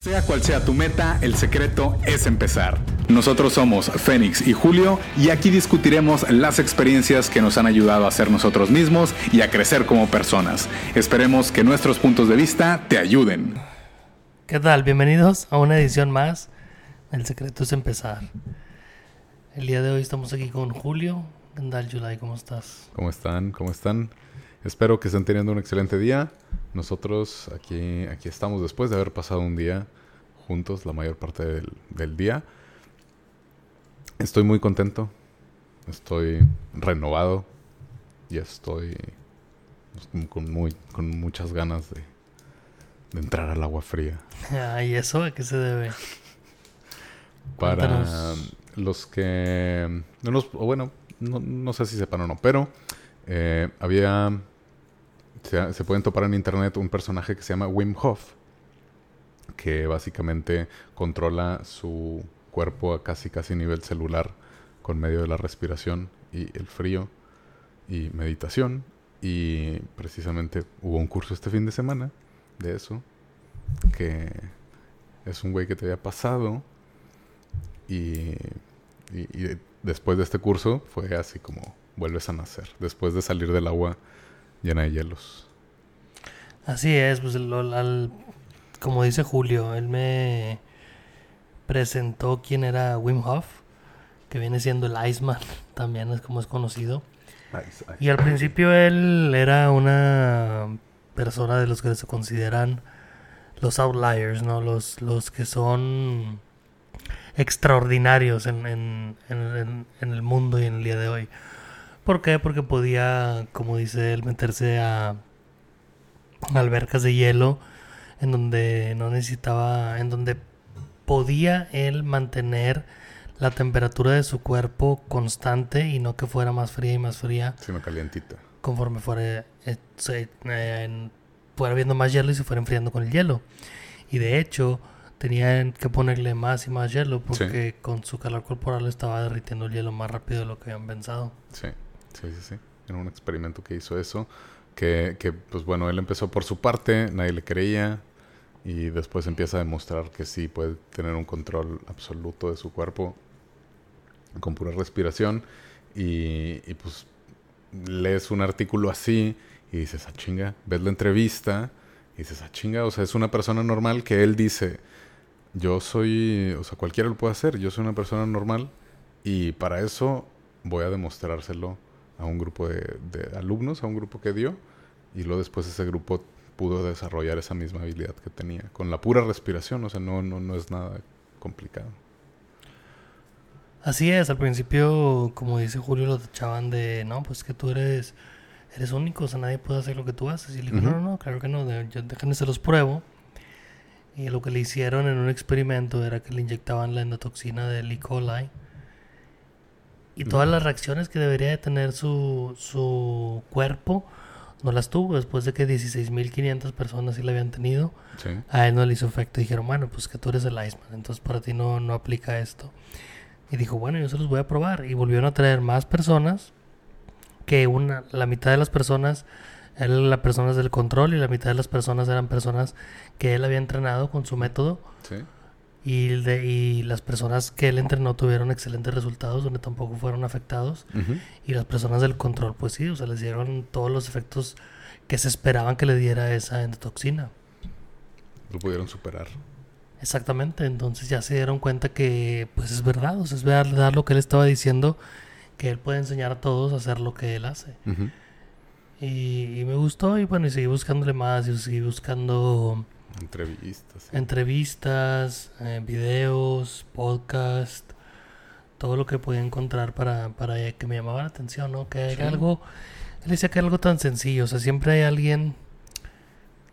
Sea cual sea tu meta, el secreto es empezar. Nosotros somos Fénix y Julio y aquí discutiremos las experiencias que nos han ayudado a ser nosotros mismos y a crecer como personas. Esperemos que nuestros puntos de vista te ayuden. ¿Qué tal? Bienvenidos a una edición más. El secreto es empezar. El día de hoy estamos aquí con Julio. ¿Qué tal, July? ¿Cómo estás? ¿Cómo están? ¿Cómo están? Espero que estén teniendo un excelente día. Nosotros aquí, aquí estamos después de haber pasado un día juntos la mayor parte del, del día. Estoy muy contento. Estoy renovado. Y estoy con, muy, con muchas ganas de, de entrar al agua fría. Ah, ¿Y eso a qué se debe? Para Cuéntanos. los que... No los- bueno, no, no sé si sepan o no, pero eh, había... Se, pueden topar en internet un personaje que se llama Wim Hof, que básicamente controla su cuerpo a casi casi nivel celular con medio de la respiración y el frío y meditación. Y precisamente hubo un curso este fin de semana de eso, que es un güey que te había pasado y después de este curso fue así como vuelves a nacer, después de salir del agua llena de hielos. Así es, pues el- al- como dice Julio, él me presentó quién era Wim Hof, que viene siendo el Iceman, también es como es conocido. Y al principio él era una persona de los que se consideran los outliers, ¿no? Los, los que son extraordinarios en, en- en- en- en el mundo y en el día de hoy. ¿Por qué? Porque podía, como dice él, meterse a albercas de hielo en donde no necesitaba, en donde podía él mantener la temperatura de su cuerpo constante y no que fuera más fría y más fría Sino calientita. conforme fuera, eh, se- eh, en- fuera viendo más hielo y se fuera enfriando con el hielo. Y de hecho, tenían que ponerle más y más hielo porque con su calor corporal estaba derritiendo el hielo más rápido de lo que habían pensado. Sí, sí, sí, sí. Era un experimento que hizo eso. Que, que, pues bueno, él empezó por su parte, nadie le creía. Y después empieza a demostrar que sí puede tener un control absoluto de su cuerpo con pura respiración. Y, y pues lees un artículo así y dices, ah, chinga. Ves la entrevista y dices, ah, chinga. O sea, es una persona normal que él dice, yo soy, o sea, cualquiera lo puede hacer. Yo soy una persona normal y para eso voy a demostrárselo a un grupo de, de alumnos, a un grupo que dio, y luego después ese grupo pudo desarrollar esa misma habilidad que tenía, con la pura respiración, o sea, no, no, no es nada complicado. Así es, al principio, como dice Julio, lo tachaban de, no, pues que tú eres, eres único, o sea, nadie puede hacer lo que tú haces. Y le digo, Ujú. no, no, no, claro que no, de- yo- déjenme se los pruebo. Y lo que le hicieron en un experimento era que le inyectaban la endotoxina del E. coli. Y todas las reacciones que debería de tener su, su cuerpo, no las tuvo después de que 16.500 personas sí la habían tenido. Sí. A él no le hizo efecto. Dijeron, bueno, pues que tú eres el Iceman, entonces para ti no, no aplica esto. Y dijo, bueno, yo se los voy a probar. Y volvieron a traer más personas, que una, la mitad de las personas eran las personas del control y la mitad de las personas eran personas que él había entrenado con su método. Sí. Y, de, y las personas que él entrenó tuvieron excelentes resultados, donde tampoco fueron afectados. Y las personas del control, pues sí, o sea, les dieron todos los efectos que se esperaban que le diera esa endotoxina. Lo pudieron superar. Exactamente, entonces ya se dieron cuenta que pues es verdad, o sea, es verdad lo que él estaba diciendo, que él puede enseñar a todos a hacer lo que él hace. Y, y me gustó y bueno, y seguí buscándole más, y seguí buscando Entrevistas. sí. entrevistas, eh, videos, podcast, todo lo que podía encontrar para, para que me llamaba la atención, ¿no? Que Sí. algo, él decía que era algo tan sencillo, o sea, siempre hay alguien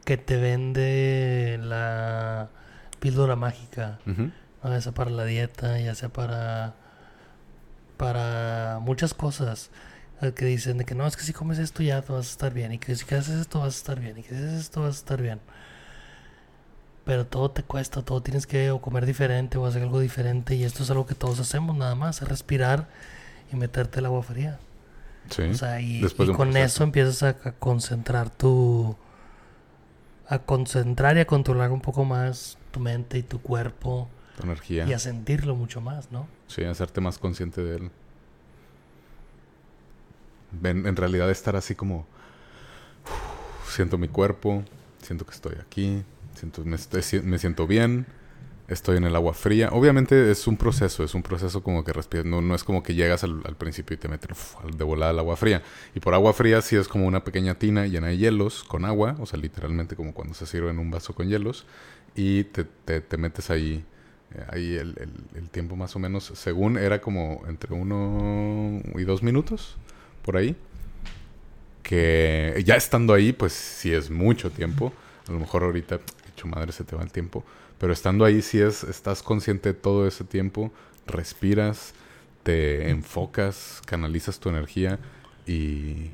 que te vende la píldora mágica. Ya sea para la dieta, ya sea para para muchas cosas eh, que dicen de que no, es que si comes esto ya te vas a estar bien y que si haces esto vas a estar bien y que si haces esto vas a estar bien. Pero todo te cuesta, todo tienes que o comer diferente o hacer algo diferente y esto es algo que todos hacemos nada más, es respirar y meterte el agua fría. Sí. O sea, y, con proceso. eso empiezas a, a concentrar tu... a concentrar y a controlar un poco más tu mente y tu cuerpo Tu energía. y a sentirlo mucho más, ¿no? Sí, hacerte más consciente de él. Ven, en realidad estar así como... Siento mi cuerpo, siento que estoy aquí, siento, me, siento bien, estoy en el agua fría. Obviamente es un proceso, es un proceso como que respiras. No, no es como que llegas al, principio y te al- de volada al agua fría. Y por agua fría sí es como una pequeña tina llena de hielos con agua, o sea, literalmente como cuando se sirve en un vaso con hielos. Y te, te- te metes ahí eh, ahí el- el tiempo más o menos, según era como entre uno y dos minutos, por ahí. Que ya estando ahí, pues sí es mucho tiempo. A lo mejor ahorita, madre, se te va el tiempo. Pero estando ahí, sí es, estás consciente de todo ese tiempo, respiras, te enfocas, canalizas tu energía y,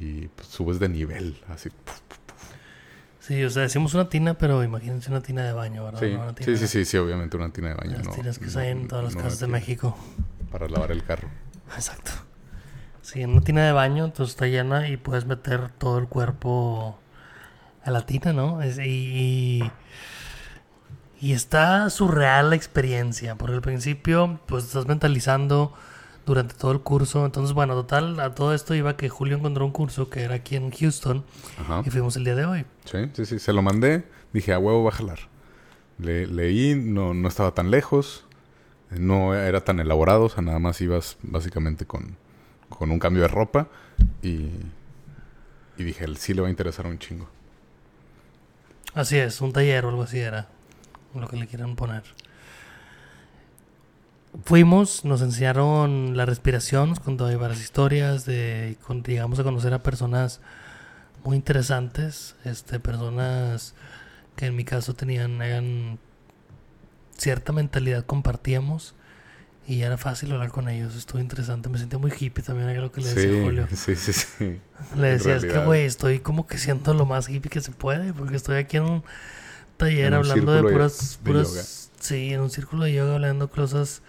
y pues, subes de nivel. Así. Sí, o sea, decimos una tina, pero imagínense una tina de baño, ¿verdad? Sí, No una tina- sí, sí, sí, sí, obviamente una tina de baño. Las no- tinas que no- hay en todas las casas de México. Para lavar el carro. Exacto. Sí, en una tina de baño, entonces está llena y puedes meter todo el cuerpo a la tina, ¿no? Es- y, y, y está surreal la experiencia, porque al principio, pues estás mentalizando durante todo el curso. Entonces, bueno, total, a todo esto iba que Julio encontró un curso que era aquí en Houston Ajá. y fuimos el día de hoy. Sí, sí, sí. Se lo mandé. Dije, a huevo va a jalar. Le, leí, no, no estaba tan lejos. No era tan elaborado. O sea, nada más ibas básicamente con, con un cambio de ropa. Y, y dije, sí le va a interesar un chingo. Así es, un taller o algo así era lo que le quieran poner. Fuimos, nos enseñaron la respiración, nos contó varias historias, de, llegamos a conocer a personas muy interesantes, este, personas que en mi caso tenían cierta mentalidad, compartíamos y era fácil hablar con ellos, estuvo interesante, me sentí muy hippie también, era lo que le decía a Julio. sí, sí, sí. Le decía, es que, güey, estoy como que siendo lo más hippie que se puede, porque estoy aquí en un taller En un hablando de puras, de puras, yoga. sí, en un círculo de yoga hablando cosas,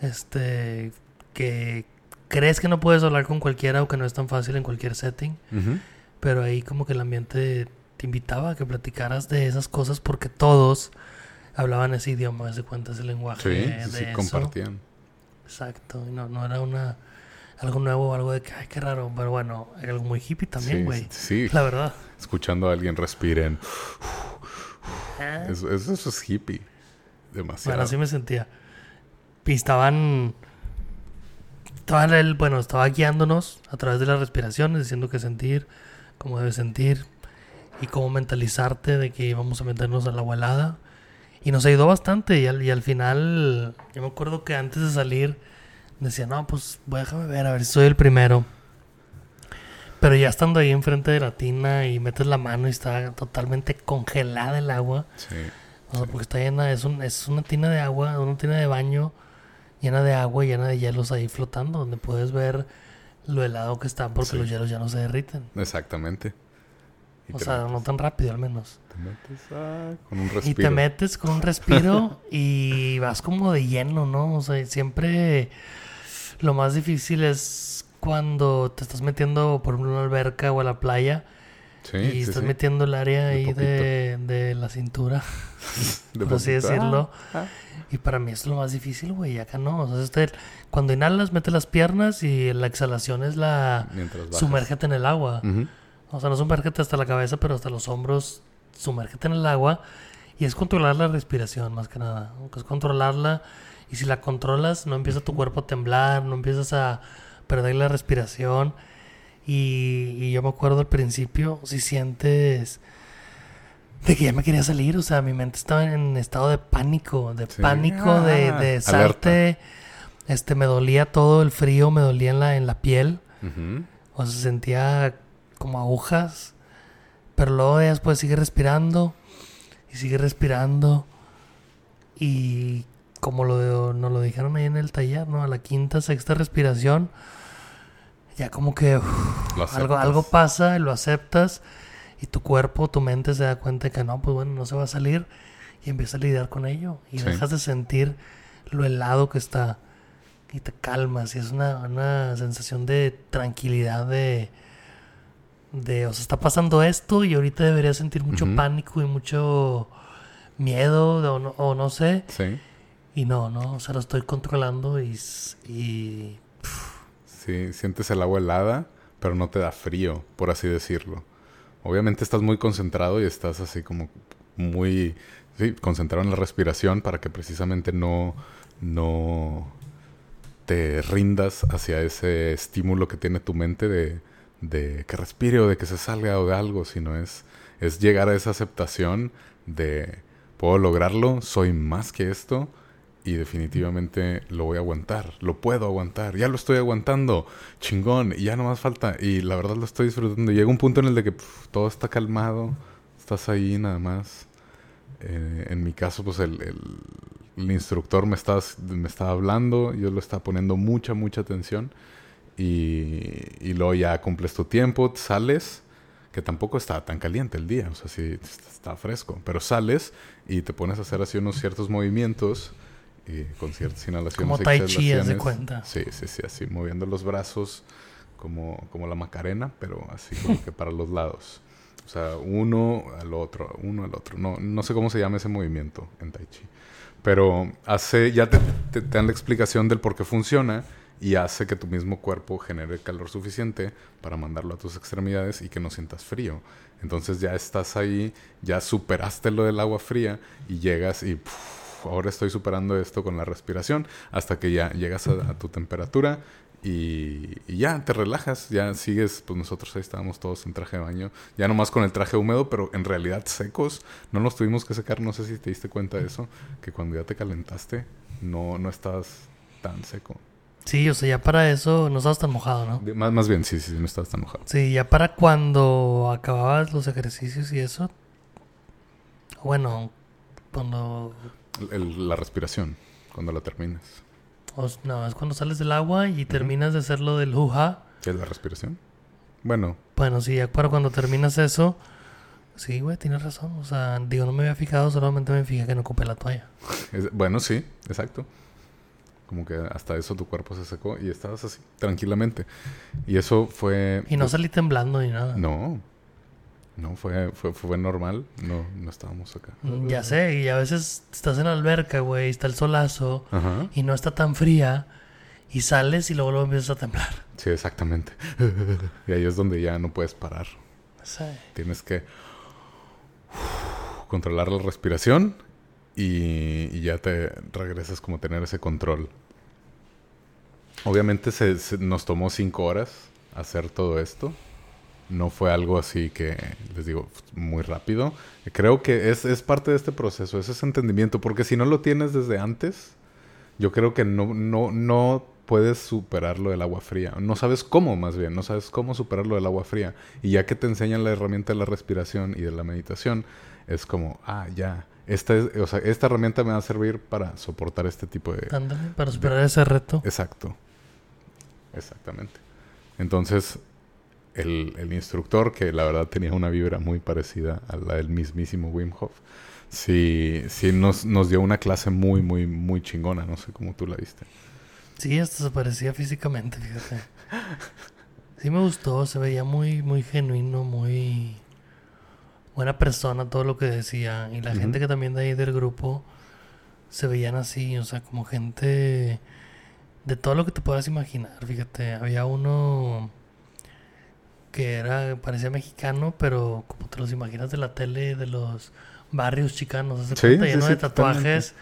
este, que crees que no puedes hablar con cualquiera o que no es tan fácil en cualquier setting, pero ahí como que el ambiente te invitaba a que platicaras de esas cosas porque todos hablaban ese idioma, ese cuenta, ese lenguaje Sí, de sí, eso. compartían. Exacto, no, no era una algo nuevo algo de que, ay, qué raro, pero bueno, era algo muy hippie también, güey. sí, sí. La verdad. Escuchando a alguien respiren. Ah, Eso, eso, eso es hippie. Demasiado. Bueno, así me sentía. Y estaban. Estaban él, bueno, estaba guiándonos a través de las respiraciones, diciendo qué sentir, cómo debes sentir y cómo mentalizarte de que íbamos a meternos a la helada. Y nos ayudó bastante. Y al, y al final, yo me acuerdo que antes de salir, decía, no, pues voy a déjame ver, a ver si soy el primero. Pero ya estando ahí enfrente de la tina y metes la mano y está totalmente congelada el agua. Sí. O sea, porque está llena, es, un, es una tina de agua, una tina de baño llena de agua y llena de hielos ahí flotando, donde puedes ver lo helado que están porque Sí. los hielos ya no se derriten. Exactamente. Y O sea, metes- no tan rápido al menos. te metes, ah, con un Y respiro. te metes con un respiro y vas como de lleno, ¿no? O sea, siempre lo más difícil es cuando te estás metiendo por ejemplo, una alberca o a la playa Sí, y sí, estás sí. metiendo el área De ahí de, de la cintura. De por así decirlo. Ah, Y para mí es lo más difícil, güey. Acá no. O sea, este, cuando inhalas, mete las piernas y la exhalación es la. Sumérgete en el agua. Ujú. O sea, no sumérgete hasta la cabeza, pero hasta los hombros. Sumérgete en el agua. Y es controlar la respiración, más que nada. Es controlarla. Y si la controlas, no empieza tu cuerpo a temblar, no empiezas a perder la respiración. Y, y yo me acuerdo al principio, si sientes de que ya me quería salir, o sea, mi mente estaba en estado de pánico, de Sí. pánico, de, Ah, de salte. Este, me dolía todo el frío, me dolía en la, en la piel. Ujú. O sea, sentía como agujas. Pero luego después sigue respirando. Y sigue respirando. Y como lo, nos lo dijeron ahí en el taller, ¿no? A la quinta, sexta respiración. Ya como que algo, algo pasa y lo aceptas. Y tu cuerpo, tu mente se da cuenta de que no, pues bueno, no se va a salir. Y empieza a lidiar con ello. Y Sí. dejas de sentir lo helado que está. Y te calmas. Y es una, una sensación de tranquilidad de... De, o sea, está pasando esto y ahorita debería sentir mucho pánico y mucho miedo de- o, no, o no sé. Sí. Y no, no, o sea, lo estoy controlando y... y Sí, sientes el agua helada, pero no te da frío, por así decirlo. Obviamente estás muy concentrado y estás así como muy sí, concentrado en la respiración para que precisamente no, no te rindas hacia ese estímulo que tiene tu mente de, de que respire o de que se salga o de algo, sino es, es llegar a esa aceptación de puedo lograrlo, soy más que esto y definitivamente lo voy a aguantar, lo puedo aguantar, ya lo estoy aguantando, chingón, y ya no más falta, y la verdad lo estoy disfrutando. Llega un punto en el que todo está calmado, estás ahí nada más. Eh, en mi caso, pues el, el- el instructor me estaba, me estaba hablando, yo lo estaba poniendo mucha, mucha atención, y, y luego ya cumples tu tiempo, sales, que tampoco está tan caliente el día, o sea, sí está fresco, pero sales y te pones a hacer así unos ciertos movimientos y con ciertas inhalaciones Como tai chi, de cuenta. Sí, sí, sí, así moviendo los brazos como, como la macarena, pero así como que para los lados. O sea, uno al otro, uno al otro. No, no sé cómo se llama ese movimiento en Tai Chi. Pero hace, ya te, te- te dan la explicación del por qué funciona y hace que tu mismo cuerpo genere calor suficiente para mandarlo a tus extremidades y que no sientas frío. Entonces ya estás ahí, ya superaste lo del agua fría y llegas y ahora estoy superando esto con la respiración hasta que ya llegas a, tu temperatura y, ya te relajas, ya sigues, pues nosotros ahí estábamos todos en traje de baño, ya nomás con el traje húmedo, pero en realidad secos, no nos tuvimos que secar, no sé si te diste cuenta de eso, que cuando ya te calentaste no, no estás tan seco. Sí, o sea, ya para eso no estabas tan mojado, ¿no? De- Más, más bien, sí, sí, no estás tan mojado. Sí, ya para cuando acababas los ejercicios y eso. Bueno, cuando. El- la respiración, cuando la terminas. o no, es cuando sales del agua y terminas de hacer lo del juja. ¿Qué es la respiración? Bueno, Bueno, sí, ya para cuando terminas eso. Sí, güey, tienes razón. O sea, digo, no me había fijado, solamente me fijé que no ocupé la toalla. es- bueno, sí, exacto. Como que hasta eso tu cuerpo se secó y estabas así, tranquilamente. Y eso fue... Y no pues, salí temblando ni nada. No, no, fue, fue, fue normal. No, no estábamos acá. Mm, Ya sé, y a veces estás en la alberca, güey, está el solazo Ajá. y no está tan fría. Y sales y luego, luego empiezas a temblar. Sí, exactamente. y ahí es donde ya no puedes parar. Sí. Tienes que controlar la respiración y, y ya te regresas como a tener ese control. Obviamente se, se- nos tomó cinco horas hacer todo esto. No fue algo así que, les digo, muy rápido. Creo que es, es parte de este proceso, es ese entendimiento, porque si no lo tienes desde antes, yo creo que no, no, no puedes superar lo del agua fría. No sabes cómo, más bien, no sabes cómo superar lo del agua fría. Y ya que te enseñan la herramienta de la respiración y de la meditación, es como, ah, ya, esta, es, o sea, esta herramienta me va a servir para soportar este tipo de... Ándale, para superar ese reto. Exacto. Exactamente. Entonces, el, el instructor, que la verdad tenía una vibra muy parecida a la del mismísimo Wim Hof, sí, sí nos, nos dio una clase muy, muy, muy chingona. No sé cómo tú la viste. Sí, hasta se parecía físicamente, fíjate. Sí me gustó, se veía muy, muy genuino, muy buena persona todo lo que decía. Y la gente que también de ahí del grupo se veían así, o sea, como gente de todo lo que te puedas imaginar. Fíjate, había uno que era, parecía mexicano, pero como te los imaginas de la tele, de los barrios chicanos, ¿se Sí, cuenta? sí, lleno sí, de tatuajes.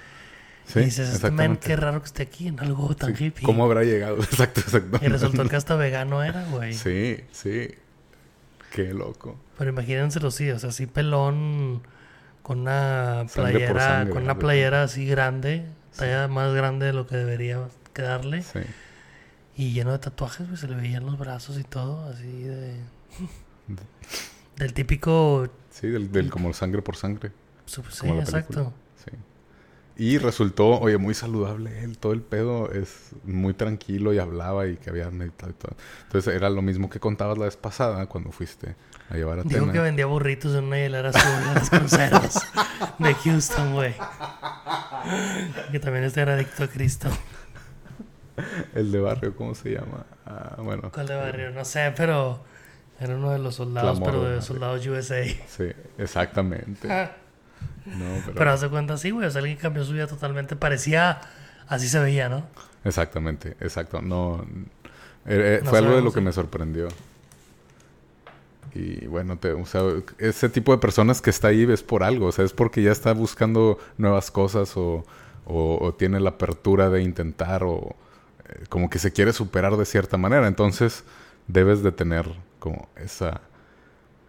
y dices, este qué raro que esté aquí en algo tan hippie. ¿Cómo habrá llegado? Exacto, exacto. Y resultó que hasta vegano era, güey. Sí, sí. Qué loco. Pero imagínenselo, sí, o sea, así pelón con una Sangre playera, sangre, con una playera así grande, talla más grande de lo que debería quedarle. Sí. Y lleno de tatuajes, pues se le veían los brazos y todo, así de... Del típico... Sí, del, del como sangre por sangre. Sí, exacto. Sí. Y resultó, oye, muy saludable él. Todo el pedo es muy tranquilo y hablaba y que había meditado y todo. Entonces era lo mismo que contabas la vez pasada cuando fuiste a llevar a Dijo Tena. que vendía burritos en una hielera azul en cruceros de Houston, güey. Que también este era adicto a Cristo. El de barrio, ¿cómo se llama? Ah, bueno. ¿Cuál de barrio? No sé, pero era uno de los soldados, Clamor pero de soldados USA. Sí, exactamente. Ah, No, pero... Pero haz de cuenta, sí, güey. O sea, alguien cambió su vida totalmente. Parecía... Así se veía, ¿no? Exactamente, exacto. No... eh, eh, No fue algo de lo que sí. me sorprendió. Y bueno, te, o sea, ese tipo de personas que está ahí es por algo. O sea, es porque ya está buscando nuevas cosas o, o- o tiene la apertura de intentar o eh, como que se quiere superar de cierta manera. Entonces, debes de tener como esa...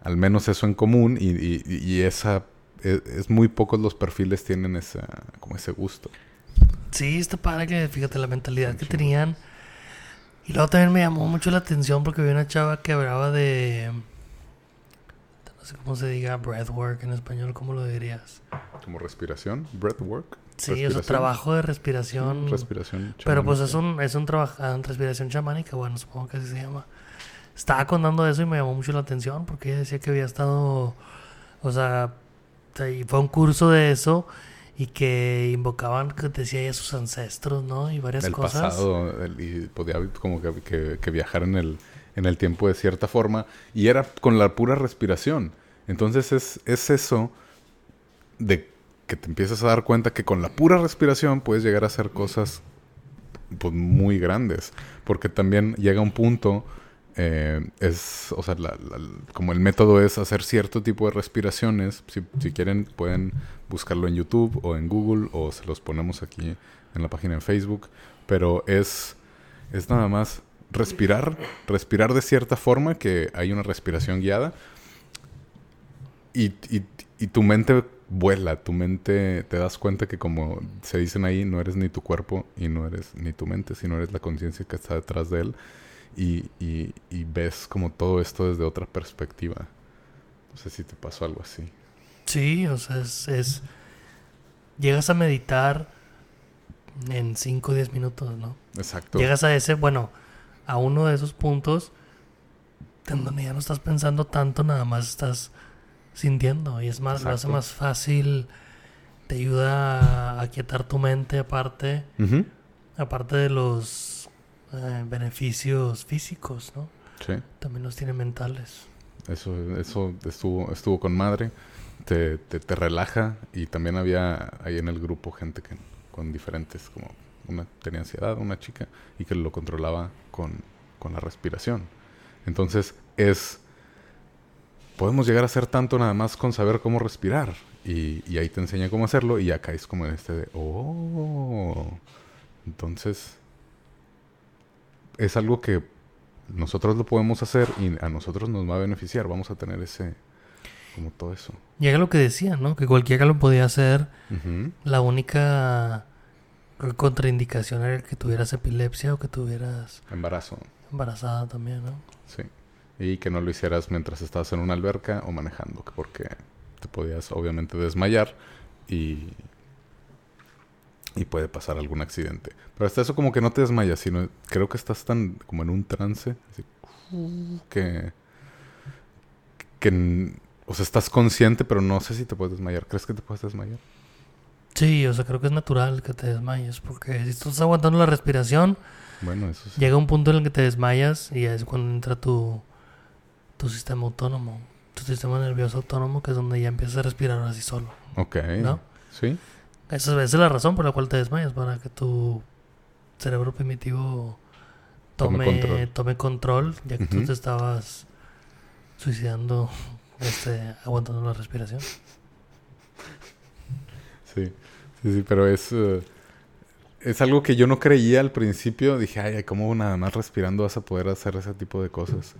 Al menos eso en común y, y- y esa... Es, es muy pocos los perfiles tienen esa, como ese gusto. Sí, está padre que, fíjate, la mentalidad que tenían. Y luego también me llamó mucho la atención porque vi una chava que hablaba de... No sé cómo se diga breathwork en español, ¿cómo lo dirías? Como respiración, breathwork. Sí, sea, respiración. trabajo de respiración. Respiración. Pero pues es chamánica. un, es un trabajo en respiración chamánica, bueno, supongo que así se llama. Estaba contando eso y me llamó mucho la atención porque ella decía que había estado, o sea, y fue un curso de eso y que invocaban, que decía ella, sus ancestros, ¿no? Y varias el cosas. pasado el- y podía como que, que- que viajar en el, en el tiempo de cierta forma y era con la pura respiración. Entonces es, es eso de que te empiezas a dar cuenta que con la pura respiración puedes llegar a hacer cosas pues, muy grandes. Porque también llega un punto, eh, es, o sea, como el método es hacer cierto tipo de respiraciones, si, si quieren pueden buscarlo en YouTube o en Google o se los ponemos aquí en la página en Facebook, pero es, es nada más respirar, respirar de cierta forma, que hay una respiración guiada y, y tu mente vuela, tu mente te das cuenta que como se dicen ahí, no eres ni tu cuerpo y no eres ni tu mente, sino eres la conciencia que está detrás de él y, y, y ves como todo esto desde otra perspectiva. No sé si te pasó algo así. Sí, o sea, es, es- Llegas a meditar en 5 o 10 minutos, ¿no? Exacto. Llegas a ese, bueno, a uno de esos puntos en donde ya no estás pensando tanto, nada más estás sintiendo. Y es más, lo hace más fácil, te ayuda a aquietar tu mente aparte, aparte de los eh, beneficios físicos, ¿no? Sí. También los tiene mentales. Eso, eso estuvo, estuvo con madre. Te, te, te relaja y también había ahí en el grupo gente que con diferentes, como una tenía ansiedad, una chica, y que lo controlaba con, con la respiración. Entonces es, podemos llegar a hacer tanto nada más con saber cómo respirar. Y, y ahí te enseña cómo hacerlo y acá es como en este de, oh, entonces es algo que nosotros lo podemos hacer y a nosotros nos va a beneficiar. Vamos a tener ese, como todo eso. Llega lo que decía, ¿no? Que cualquiera lo podía hacer. La única contraindicación era que tuvieras epilepsia o que tuvieras Embarazo, embarazada también, ¿no? sí. Y que no lo hicieras mientras estabas en una alberca o manejando, que porque te podías obviamente desmayar y, y puede pasar algún accidente. Pero hasta eso como que no te desmayas, sino creo que estás tan como en un trance, así, que, que, n- o sea, estás consciente, pero no sé si te puedes desmayar. ¿Crees que te puedes desmayar? Sí, o sea, creo que es natural que te desmayes, porque si tú estás aguantando la respiración, Bueno, eso sí. llega un punto en el que te desmayas y es cuando entra tu, tu sistema autónomo, tu sistema nervioso autónomo, que es donde ya empiezas a respirar así solo. Ok. ¿No? Sí. Esa, es la razón por la cual te desmayas, para que tu cerebro primitivo Tome tome, control. tome control, ya que tú Ujú. te estabas suicidando, este, aguantando la respiración. Sí, sí, sí, pero es, eh, es algo que yo no creía al principio. Dije, ay, ¿cómo nada más respirando vas a poder hacer ese tipo de cosas?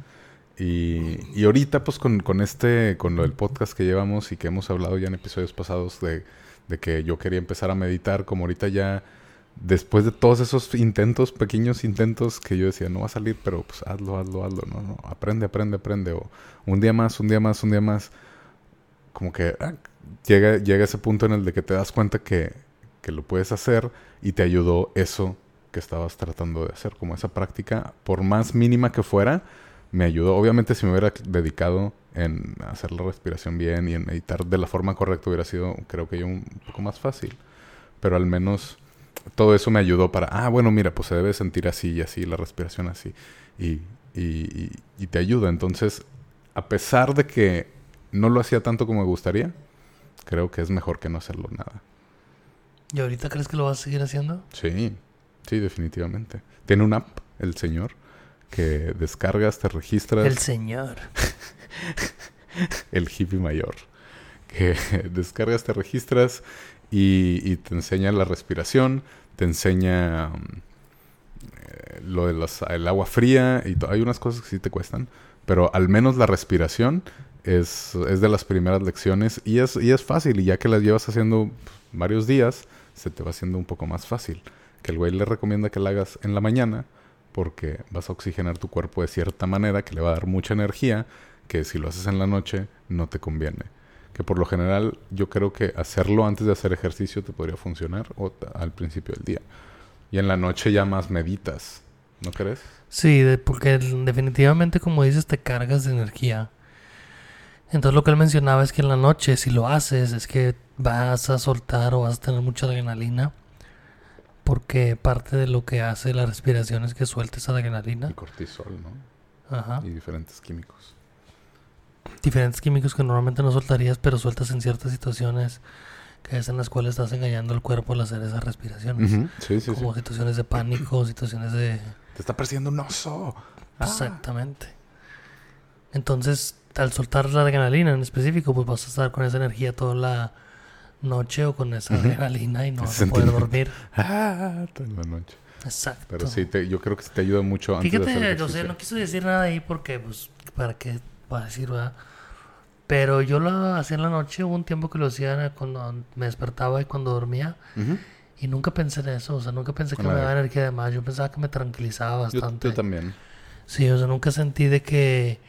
Y, y ahorita, pues, con, con este, con lo del podcast que llevamos y que hemos hablado ya en episodios pasados de, de que yo quería empezar a meditar, como ahorita ya, después de todos esos intentos, pequeños intentos que yo decía, no va a salir, pero pues hazlo, hazlo, hazlo, no, no, aprende, aprende, aprende, o un día más, un día más, un día más, como que ah, llega, llega ese punto en el de que te das cuenta que, que lo puedes hacer y te ayudó eso que estabas tratando de hacer, como esa práctica, por más mínima que fuera, me ayudó. Obviamente si me hubiera dedicado en hacer la respiración bien y en meditar de la forma correcta hubiera sido, creo que yo, un poco más fácil. Pero al menos todo eso me ayudó para, ah, bueno, mira, pues se debe sentir así y así, la respiración así. Y, y, y- y te ayuda. Entonces, a pesar de que no lo hacía tanto como me gustaría, creo que es mejor que no hacerlo nada. ¿Y ahorita crees que lo vas a seguir haciendo? Sí, sí, definitivamente. Tiene una app, el señor, que descargas, te registras. El señor. el hippie mayor. Que descargas, te registras y, y te enseña la respiración, te enseña eh, lo del el agua fría y hay unas cosas que sí te cuestan, pero al menos la respiración es, es de las primeras lecciones y es, y es fácil y ya que las llevas haciendo varios días, se te va haciendo un poco más fácil. Que el güey le recomienda que la hagas en la mañana porque vas a oxigenar tu cuerpo de cierta manera que le va a dar mucha energía que si lo haces en la noche no te conviene. Que por lo general yo creo que hacerlo antes de hacer ejercicio te podría funcionar o al principio del día. Y en la noche ya más meditas, ¿no crees? Sí, porque definitivamente como dices te cargas de energía. Entonces lo que él mencionaba es que en la noche si lo haces es que vas a soltar o vas a tener mucha adrenalina. Porque parte de lo que hace la respiración es que sueltes adrenalina. Y cortisol, ¿no? Ajá. Y diferentes químicos diferentes químicos que normalmente no soltarías, pero sueltas en ciertas situaciones que es en las cuales estás engañando al cuerpo al hacer esas respiraciones. sí, sí, Como situaciones de pánico, situaciones de... Te está persiguiendo un oso. Ah. Exactamente. Entonces, al soltar la adrenalina en específico, pues vas a estar con esa energía toda la noche o con esa adrenalina y no vas a poder dormir. Ah, toda la noche. Exacto. Pero sí, te, yo creo que te ayuda mucho antes Fíjate, de hacer o sea, no quiso decir nada ahí porque, pues, para que para decir, ¿verdad? Pero yo lo hacía en la noche, hubo un tiempo que lo hacía cuando me despertaba y cuando dormía. Y nunca pensé en eso, o sea, nunca pensé que me daba energía de más. Yo pensaba que me tranquilizaba bastante. Yo, también. Sí, o sea, nunca sentí de que,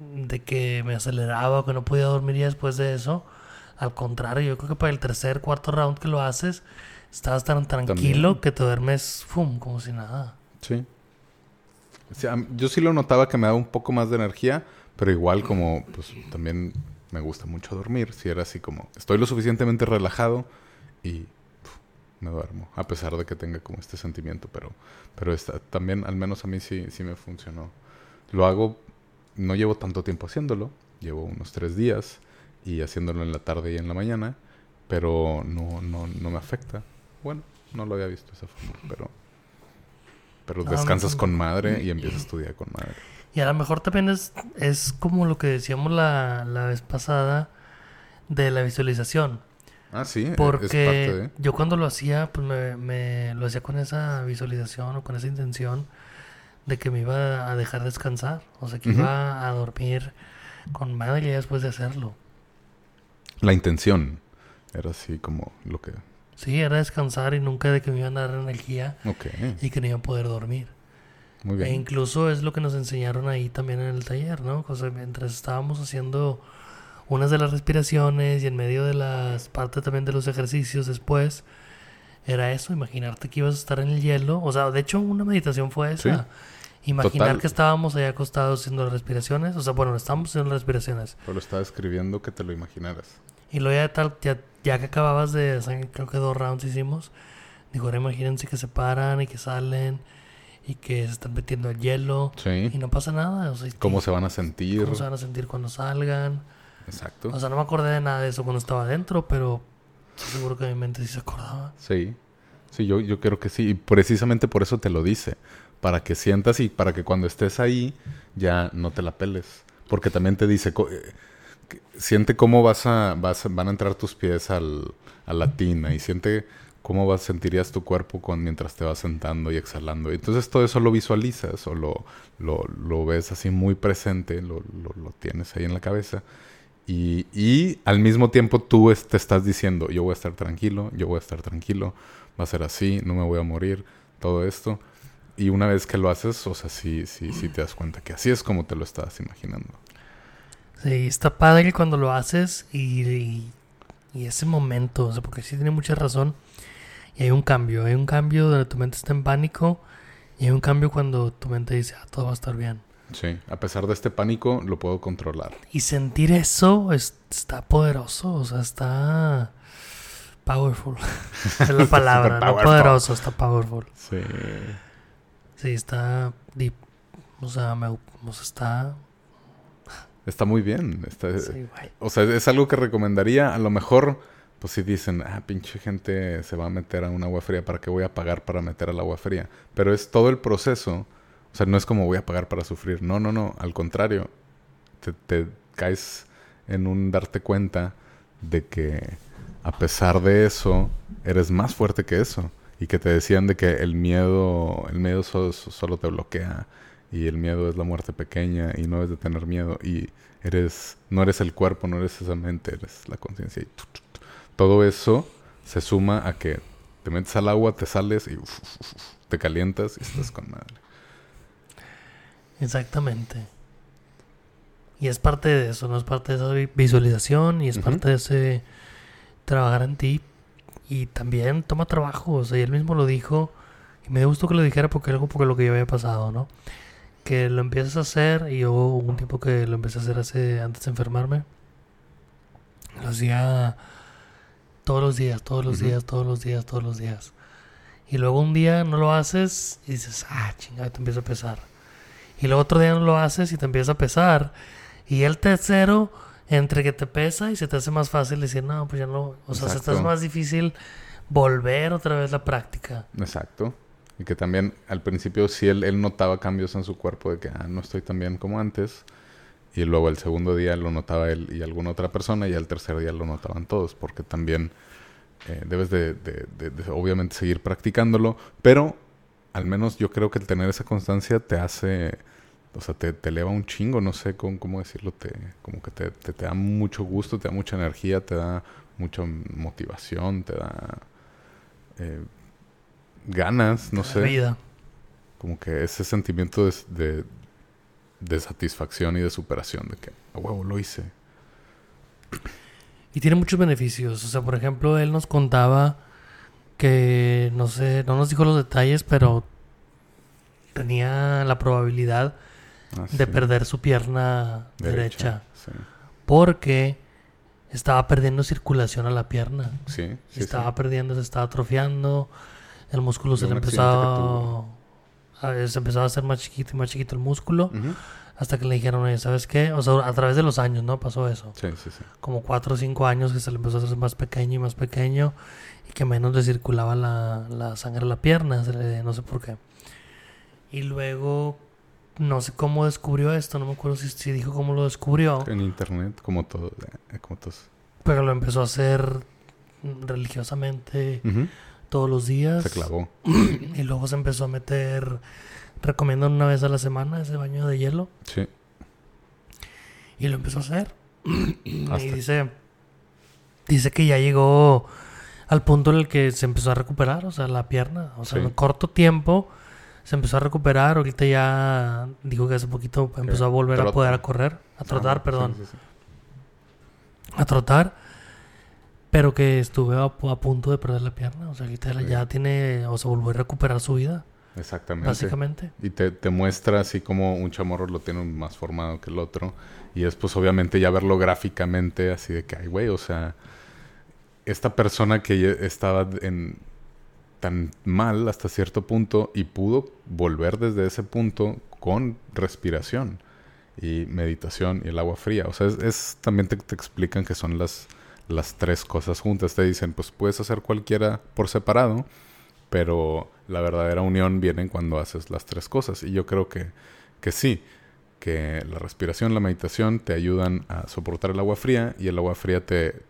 de que me aceleraba o que no podía dormir y después de eso. Al contrario, yo creo que para el tercer, cuarto round que lo haces, estabas tan tranquilo que te duermes, ¡fum! como si nada. Sí. O sea, yo sí lo notaba que me daba un poco más de energía, pero igual como, pues también me gusta mucho dormir. Si era así como, estoy lo suficientemente relajado y me duermo. A pesar de que tenga como este sentimiento, pero, pero esta, también al menos a mí sí, sí me funcionó. Lo hago, no llevo tanto tiempo haciéndolo, llevo unos tres días y haciéndolo en la tarde y en la mañana, pero no, no, no me afecta. Bueno, no lo había visto de esa forma, pero, pero ah, descansas con madre y empiezas a estudiar con madre. Y a lo mejor también es, es como lo que decíamos la, la vez pasada de la visualización. Ah, sí. E-, Porque yo cuando lo hacía, pues me, me, lo hacía con esa visualización o con esa intención de que me iba a dejar descansar. O sea, que iba a dormir con madre después de hacerlo. La intención era así como lo que... Sí, era descansar y nunca de que me iban a dar energía y que no iba a poder dormir. E incluso es lo que nos enseñaron ahí también en el taller, ¿no? O sea, mientras estábamos haciendo unas de las respiraciones y en medio de las partes también de los ejercicios después, era eso, imaginarte que ibas a estar en el hielo. O sea, de hecho, una meditación fue esa. Imaginar que estábamos ahí acostados haciendo las respiraciones. O sea, bueno, estábamos haciendo las respiraciones. Pero estaba escribiendo que te lo imaginaras. Y luego ya, tal, ya, ya que acababas de, creo que dos rounds hicimos, digo, ahora imagínense que se paran y que salen y que se están metiendo el hielo y no pasa nada. O sea, ¿Cómo se van a sentir? ¿Cómo se van a sentir cuando salgan? Exacto. O sea, no me acordé de nada de eso cuando estaba adentro, pero seguro que mi mente sí se acordaba. Sí, sí, yo, yo creo que sí. Y precisamente por eso te lo dice. Para que sientas y para que cuando estés ahí ya no te la peles. Porque también te dice, eh, siente cómo vas a, vas, van a entrar tus pies al, a la tina y siente cómo vas, sentirías tu cuerpo con, mientras te vas sentando y exhalando. Entonces todo eso lo visualizas o lo, lo, ves así muy presente, lo, lo, tienes ahí en la cabeza. Y, y, al mismo tiempo tú te estás diciendo, yo voy a estar tranquilo, yo voy a estar tranquilo, va a ser así, no me voy a morir, todo esto. Y una vez que lo haces, o sea, sí, sí, sí te das cuenta que así es como te lo estabas imaginando. Sí, está padre cuando lo haces y, y, y ese momento, o sea, porque sí tiene mucha razón y hay un cambio, hay un cambio donde tu mente está en pánico y hay un cambio cuando tu mente dice, ah, todo va a estar bien. Sí, a pesar de este pánico, lo puedo controlar. Y sentir eso está poderoso, o sea, está powerful. es la palabra, no poderoso, está powerful. Sí. Sí, está deep. O sea, me, o sea, está Está muy bien. Está, Sí. O sea, es algo que recomendaría. A lo mejor, pues si dicen, ah, pinche gente se va a meter a un agua fría, ¿para qué voy a pagar para meter al agua fría? Pero es todo el proceso. O sea, no es como voy a pagar para sufrir. No, no, no. Al contrario, te, te caes en un darte cuenta de que a pesar de eso, eres más fuerte que eso. Y que te decían de que el miedo, el miedo so- so- solo te bloquea. Y el miedo es la muerte pequeña y no es de tener miedo. Y eres, no eres el cuerpo, no eres esa mente, eres la conciencia. Y tu, tu, tu. todo eso se suma a que te metes al agua, te sales y uf, uf, uf, te calientas y estás con madre. Exactamente. Y es parte de eso, ¿no? Es parte de esa vi- visualización y es parte de ese trabajar en ti. Y también toma trabajo, o sea, y él mismo lo dijo. Y me gustó que lo dijera porque algo porque lo que yo había pasado, ¿no? Que lo empiezas a hacer y yo hubo un tiempo que lo empecé a hacer hace, antes de enfermarme. Lo hacía todos los días, todos los días, todos los días, todos los días. Y luego un día no lo haces y dices, ah, chingada, te empieza a pesar. Y luego otro día no lo haces y te empieza a pesar. Y el tercero, entre que te pesa y se te hace más fácil decir, no, pues ya no. O sea, se te hace Exacto. más difícil volver otra vez la práctica. Exacto. Y que también al principio sí él, él notaba cambios en su cuerpo de que ah, no estoy tan bien como antes. Y luego el segundo día lo notaba él y alguna otra persona y al tercer día lo notaban todos. Porque también eh, debes de, de- de- de obviamente seguir practicándolo. Pero al menos yo creo que el tener esa constancia te hace... O sea, te, te eleva un chingo, no sé cómo, cómo decirlo. Te, como que te, te, te da mucho gusto, te da mucha energía, te da mucha motivación, te da... eh, ganas, no sé vida. como que ese sentimiento de, de, de satisfacción y de superación, de que a huevo lo hice. Y tiene muchos beneficios. O sea, por ejemplo, él nos contaba que, no sé, no nos dijo los detalles, pero tenía la probabilidad Ah, de sí. perder su pierna derecha. Sí, porque estaba perdiendo circulación a la pierna. sí, sí, estaba perdiendo, se estaba atrofiando, el músculo De se le accidente a, a- se empezaba a hacer más chiquito y más chiquito el músculo, Ujú. hasta que le dijeron, oye, ¿sabes qué? O sea, a través de los años, ¿no? Pasó eso. Sí, sí, sí. Como cuatro o cinco años que se le empezó a hacer más pequeño y más pequeño y que menos le circulaba la, la sangre a la pierna, se le- no sé por qué. Y luego, no sé cómo descubrió esto, no me acuerdo si, si dijo cómo lo descubrió. En internet, como todo, eh, como todos. Pero lo empezó a hacer religiosamente todos los días. Se clavó. Y luego se empezó a meter, recomiendan una vez a la semana ese baño de hielo. Sí. Y lo empezó a hacer. y Hasta- dice, dice que ya llegó al punto en el que se empezó a recuperar, o sea, la pierna. O sea, Sí. en corto tiempo se empezó a recuperar. Ahorita ya dijo que hace poquito empezó a volver a poder a correr, a trotar, Ah, perdón. sí, sí, sí. a trotar, pero que estuve a, a punto de perder la pierna. O sea, ahorita ya tiene, o sea, volvió a recuperar su vida, Exactamente. básicamente. Y te, te muestra así como un chamorro lo tiene más formado que el otro. Y es pues obviamente ya verlo gráficamente así de que, ay, güey, o sea, esta persona que estaba en tan mal hasta cierto punto y pudo volver desde ese punto con respiración y meditación y el agua fría. O sea, es, también te, explican que son las, las tres cosas juntas. Te dicen, pues puedes hacer cualquiera por separado, pero la verdadera unión viene cuando haces las tres cosas. Y yo creo que, que sí, que la respiración, la meditación te ayudan a soportar el agua fría y el agua fría te,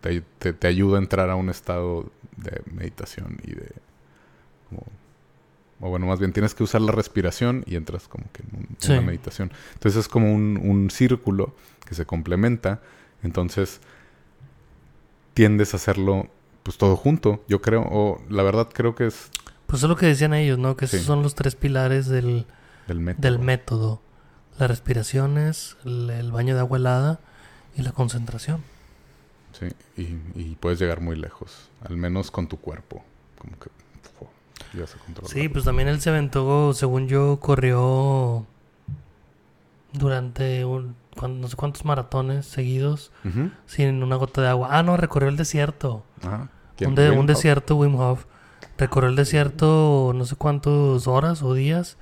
te- te ayuda a entrar a un estado de meditación y de... como- o bueno, más bien tienes que usar la respiración y entras como que en un- Sí. una meditación. Entonces es como un, un círculo que se complementa. Entonces tiendes a hacerlo pues todo junto, yo creo. O la verdad creo que es Pues es lo que decían ellos, ¿no? Que esos Sí. son los tres pilares del, del método. del método. Las respiraciones, el, el baño de agua helada y la concentración. Sí, y, y puedes llegar muy lejos, al menos con tu cuerpo. Como que fu, ya se controla. Sí, pues también él se aventó, según yo, corrió durante un, no sé cuántos maratones seguidos sin una gota de agua. Ah, no, recorrió el desierto. ¿Quién? Un, de- desierto, Wim Hof. Recorrió el desierto no sé cuántas horas o días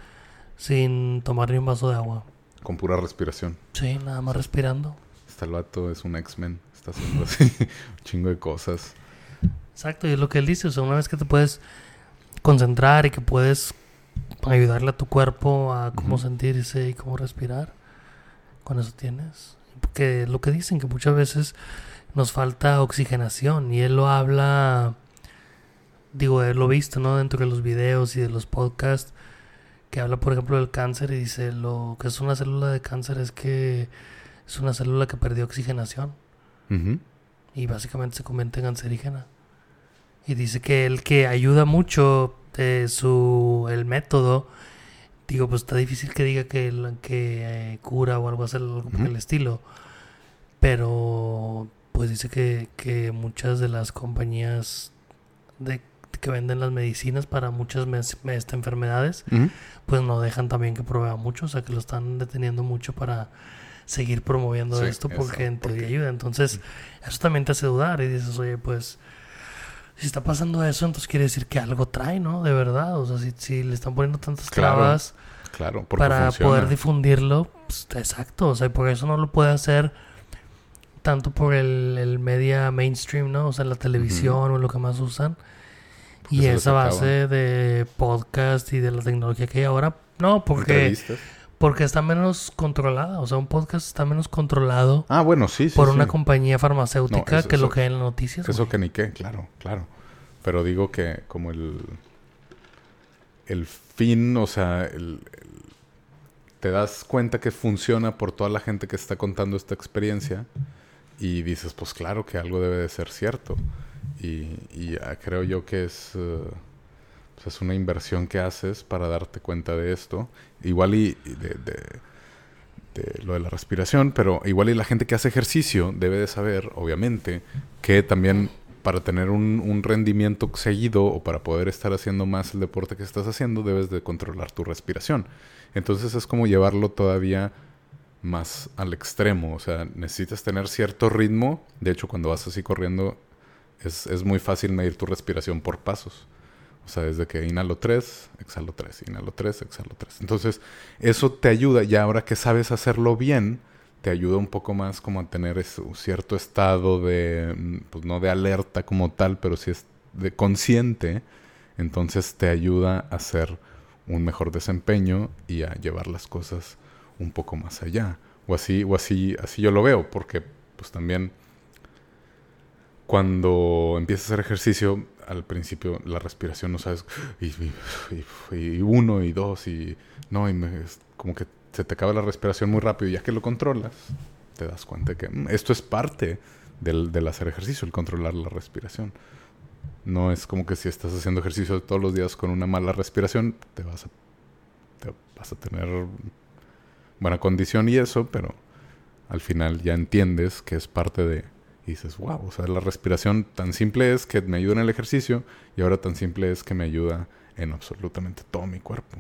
sin tomar ni un vaso de agua. con pura respiración. Sí, nada más respirando. Este vato es un X-Men. Está haciendo así un chingo de cosas. Exacto, y es lo que él dice. O sea, una vez que te puedes concentrar y que puedes ayudarle a tu cuerpo a cómo sentirse y cómo respirar, con eso tienes. Porque lo que dicen, que muchas veces nos falta oxigenación. Y él lo habla, digo, él lo visto, ¿no? Dentro de los videos y de los podcasts, que habla, por ejemplo, del cáncer y dice, lo que es una célula de cáncer es que es una célula que perdió oxigenación Y básicamente se convierte en cancerígena. Y dice que el que ayuda mucho de su el método, digo, pues está difícil que diga que, que eh, cura o algo así, algo por el estilo. Pero pues dice que, que muchas de las compañías de, que venden las medicinas para muchas mes- este, enfermedades, pues no dejan también que prueba mucho, o sea que lo están deteniendo mucho para seguir promoviendo Sí, esto porque en teoría porque- ayuda. Entonces, eso también te hace dudar y dices, oye, pues, si está pasando eso, entonces quiere decir que algo trae, ¿no? De verdad, o sea, si, si le están poniendo tantas trabas Claro, porque para funciona. poder difundirlo, pues, exacto, o sea, y por eso no lo puede hacer tanto por el, el media mainstream, ¿no? O sea, la televisión o lo que más usan. Porque Y esa base de podcast y de la tecnología que hay ahora, no, porque, Entrevistas. Porque está menos controlada. O sea, un podcast está menos controlado Ah, bueno, sí, sí. por sí. una compañía farmacéutica No, eso- que lo que hay en las noticias. Eso güey. que ni qué, claro, claro. Pero digo que como el... El fin, o sea, el, el- te das cuenta que funciona por toda la gente que está contando esta experiencia y dices, pues claro que algo debe de ser cierto. Y, y creo yo que es, eh, pues, es una inversión que haces para darte cuenta de esto. Igual y, de- de lo de la respiración, pero igual y la gente que hace ejercicio debe de saber, obviamente, que también para tener un, un rendimiento seguido o para poder estar haciendo más el deporte que estás haciendo, debes de controlar tu respiración. Entonces es como llevarlo todavía más al extremo. O sea, necesitas tener cierto ritmo. De hecho, cuando vas así corriendo, es, es muy fácil medir tu respiración por pasos. O sea, desde que inhalo 3, exhalo 3, inhalo 3, exhalo 3. Entonces, eso te ayuda. Y ahora que sabes hacerlo bien, te ayuda un poco más como a tener un cierto estado de, mm, pues no de alerta como tal, pero sí es de consciente. Entonces te ayuda a hacer un mejor desempeño y a llevar las cosas un poco más allá. O así, o así, así yo lo veo, porque pues también cuando empiezas a hacer ejercicio, al principio la respiración no sabes, y, uno y dos, y no, y es como que se te acaba la respiración muy rápido, y ya que lo controlas, te das cuenta que mm, esto es parte del, del hacer ejercicio, el controlar la respiración. No es como que si estás haciendo ejercicio todos los días con una mala respiración, te vas a, te vas a tener buena condición y eso, pero al final ya entiendes que es parte de... Y dices, wow, o sea, la respiración tan simple es que me ayuda en el ejercicio y ahora tan simple es que me ayuda en absolutamente todo mi cuerpo.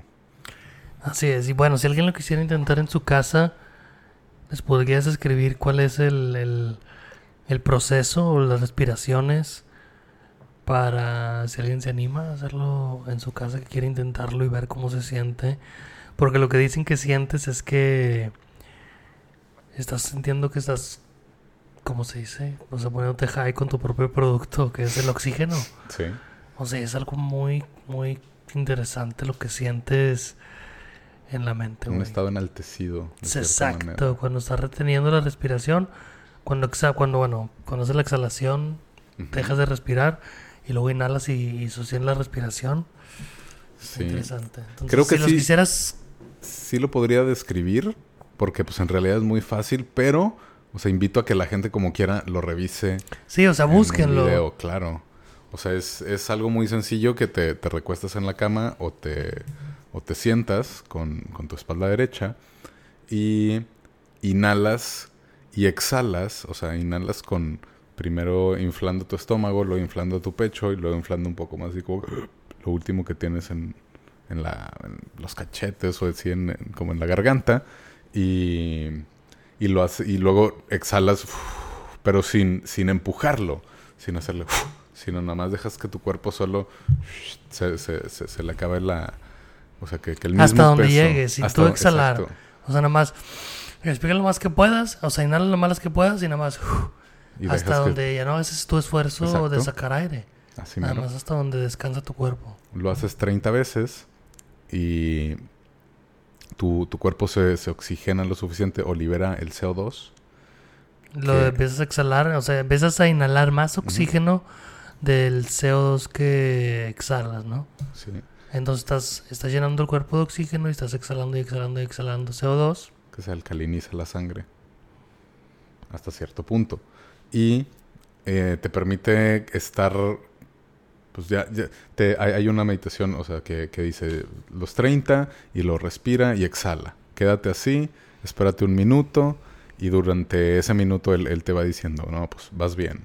Así es. Y bueno, si alguien lo quisiera intentar en su casa, ¿les podrías escribir cuál es el, el, el proceso o las respiraciones para si alguien se anima a hacerlo en su casa, que quiere intentarlo y ver cómo se siente? Porque lo que dicen que sientes es que estás sintiendo que estás, ¿cómo se dice? O sea, poniéndote high con tu propio producto, que es el oxígeno. Sí. O sea, es algo muy, muy interesante lo que sientes en la mente. Un estado enaltecido. Es Exacto, manera. cuando estás reteniendo la respiración, cuando exa cuando bueno, cuando haces la exhalación, dejas de respirar y luego inhalas y, y sostienes la respiración. Sí. Interesante. Entonces, Creo que si los sí. quisieras, Sí lo podría describir, porque pues en realidad es muy fácil, pero, o sea, invito a que la gente como quiera lo revise sí, o sea, en un búsquenlo. video, claro. O sea, es, es algo muy sencillo que te, te recuestas en la cama o te, o te sientas con, con tu espalda derecha y inhalas y exhalas, o sea, inhalas con primero inflando tu estómago, luego inflando tu pecho y luego inflando un poco más, así como lo último que tienes en, en, la, en los cachetes o así en- como en la garganta y, y, lo hace, y luego exhalas, pero sin, sin empujarlo, sin hacerle, sino nada más dejas que tu cuerpo solo se, se, se, se le acabe la... O sea, que, que el mismo Hasta donde peso- llegue, sin hasta tú exhalar. exacto. O sea, nada más respira lo más que puedas, o sea, inhala lo más que puedas y nada más Y hasta que- donde ya no haces tu esfuerzo Exacto. de sacar aire. Así nada mero. más hasta donde descansa tu cuerpo. Lo haces 30 veces y tu, tu cuerpo se, se oxigena lo suficiente o libera el CO2. Lo Que- empiezas a exhalar, o sea, empiezas a inhalar más oxígeno del CO2 que exhalas, ¿no? Sí. Entonces estás, estás llenando el cuerpo de oxígeno y estás exhalando y exhalando y exhalando CO2. que se alcaliniza la sangre hasta cierto punto. Y eh, te permite estar, pues ya, ya- te, hay, una meditación, o sea, que, que dice los 30 y lo respira y exhala. Quédate así, espérate un minuto y durante ese minuto él, él te va diciendo, no, pues vas bien.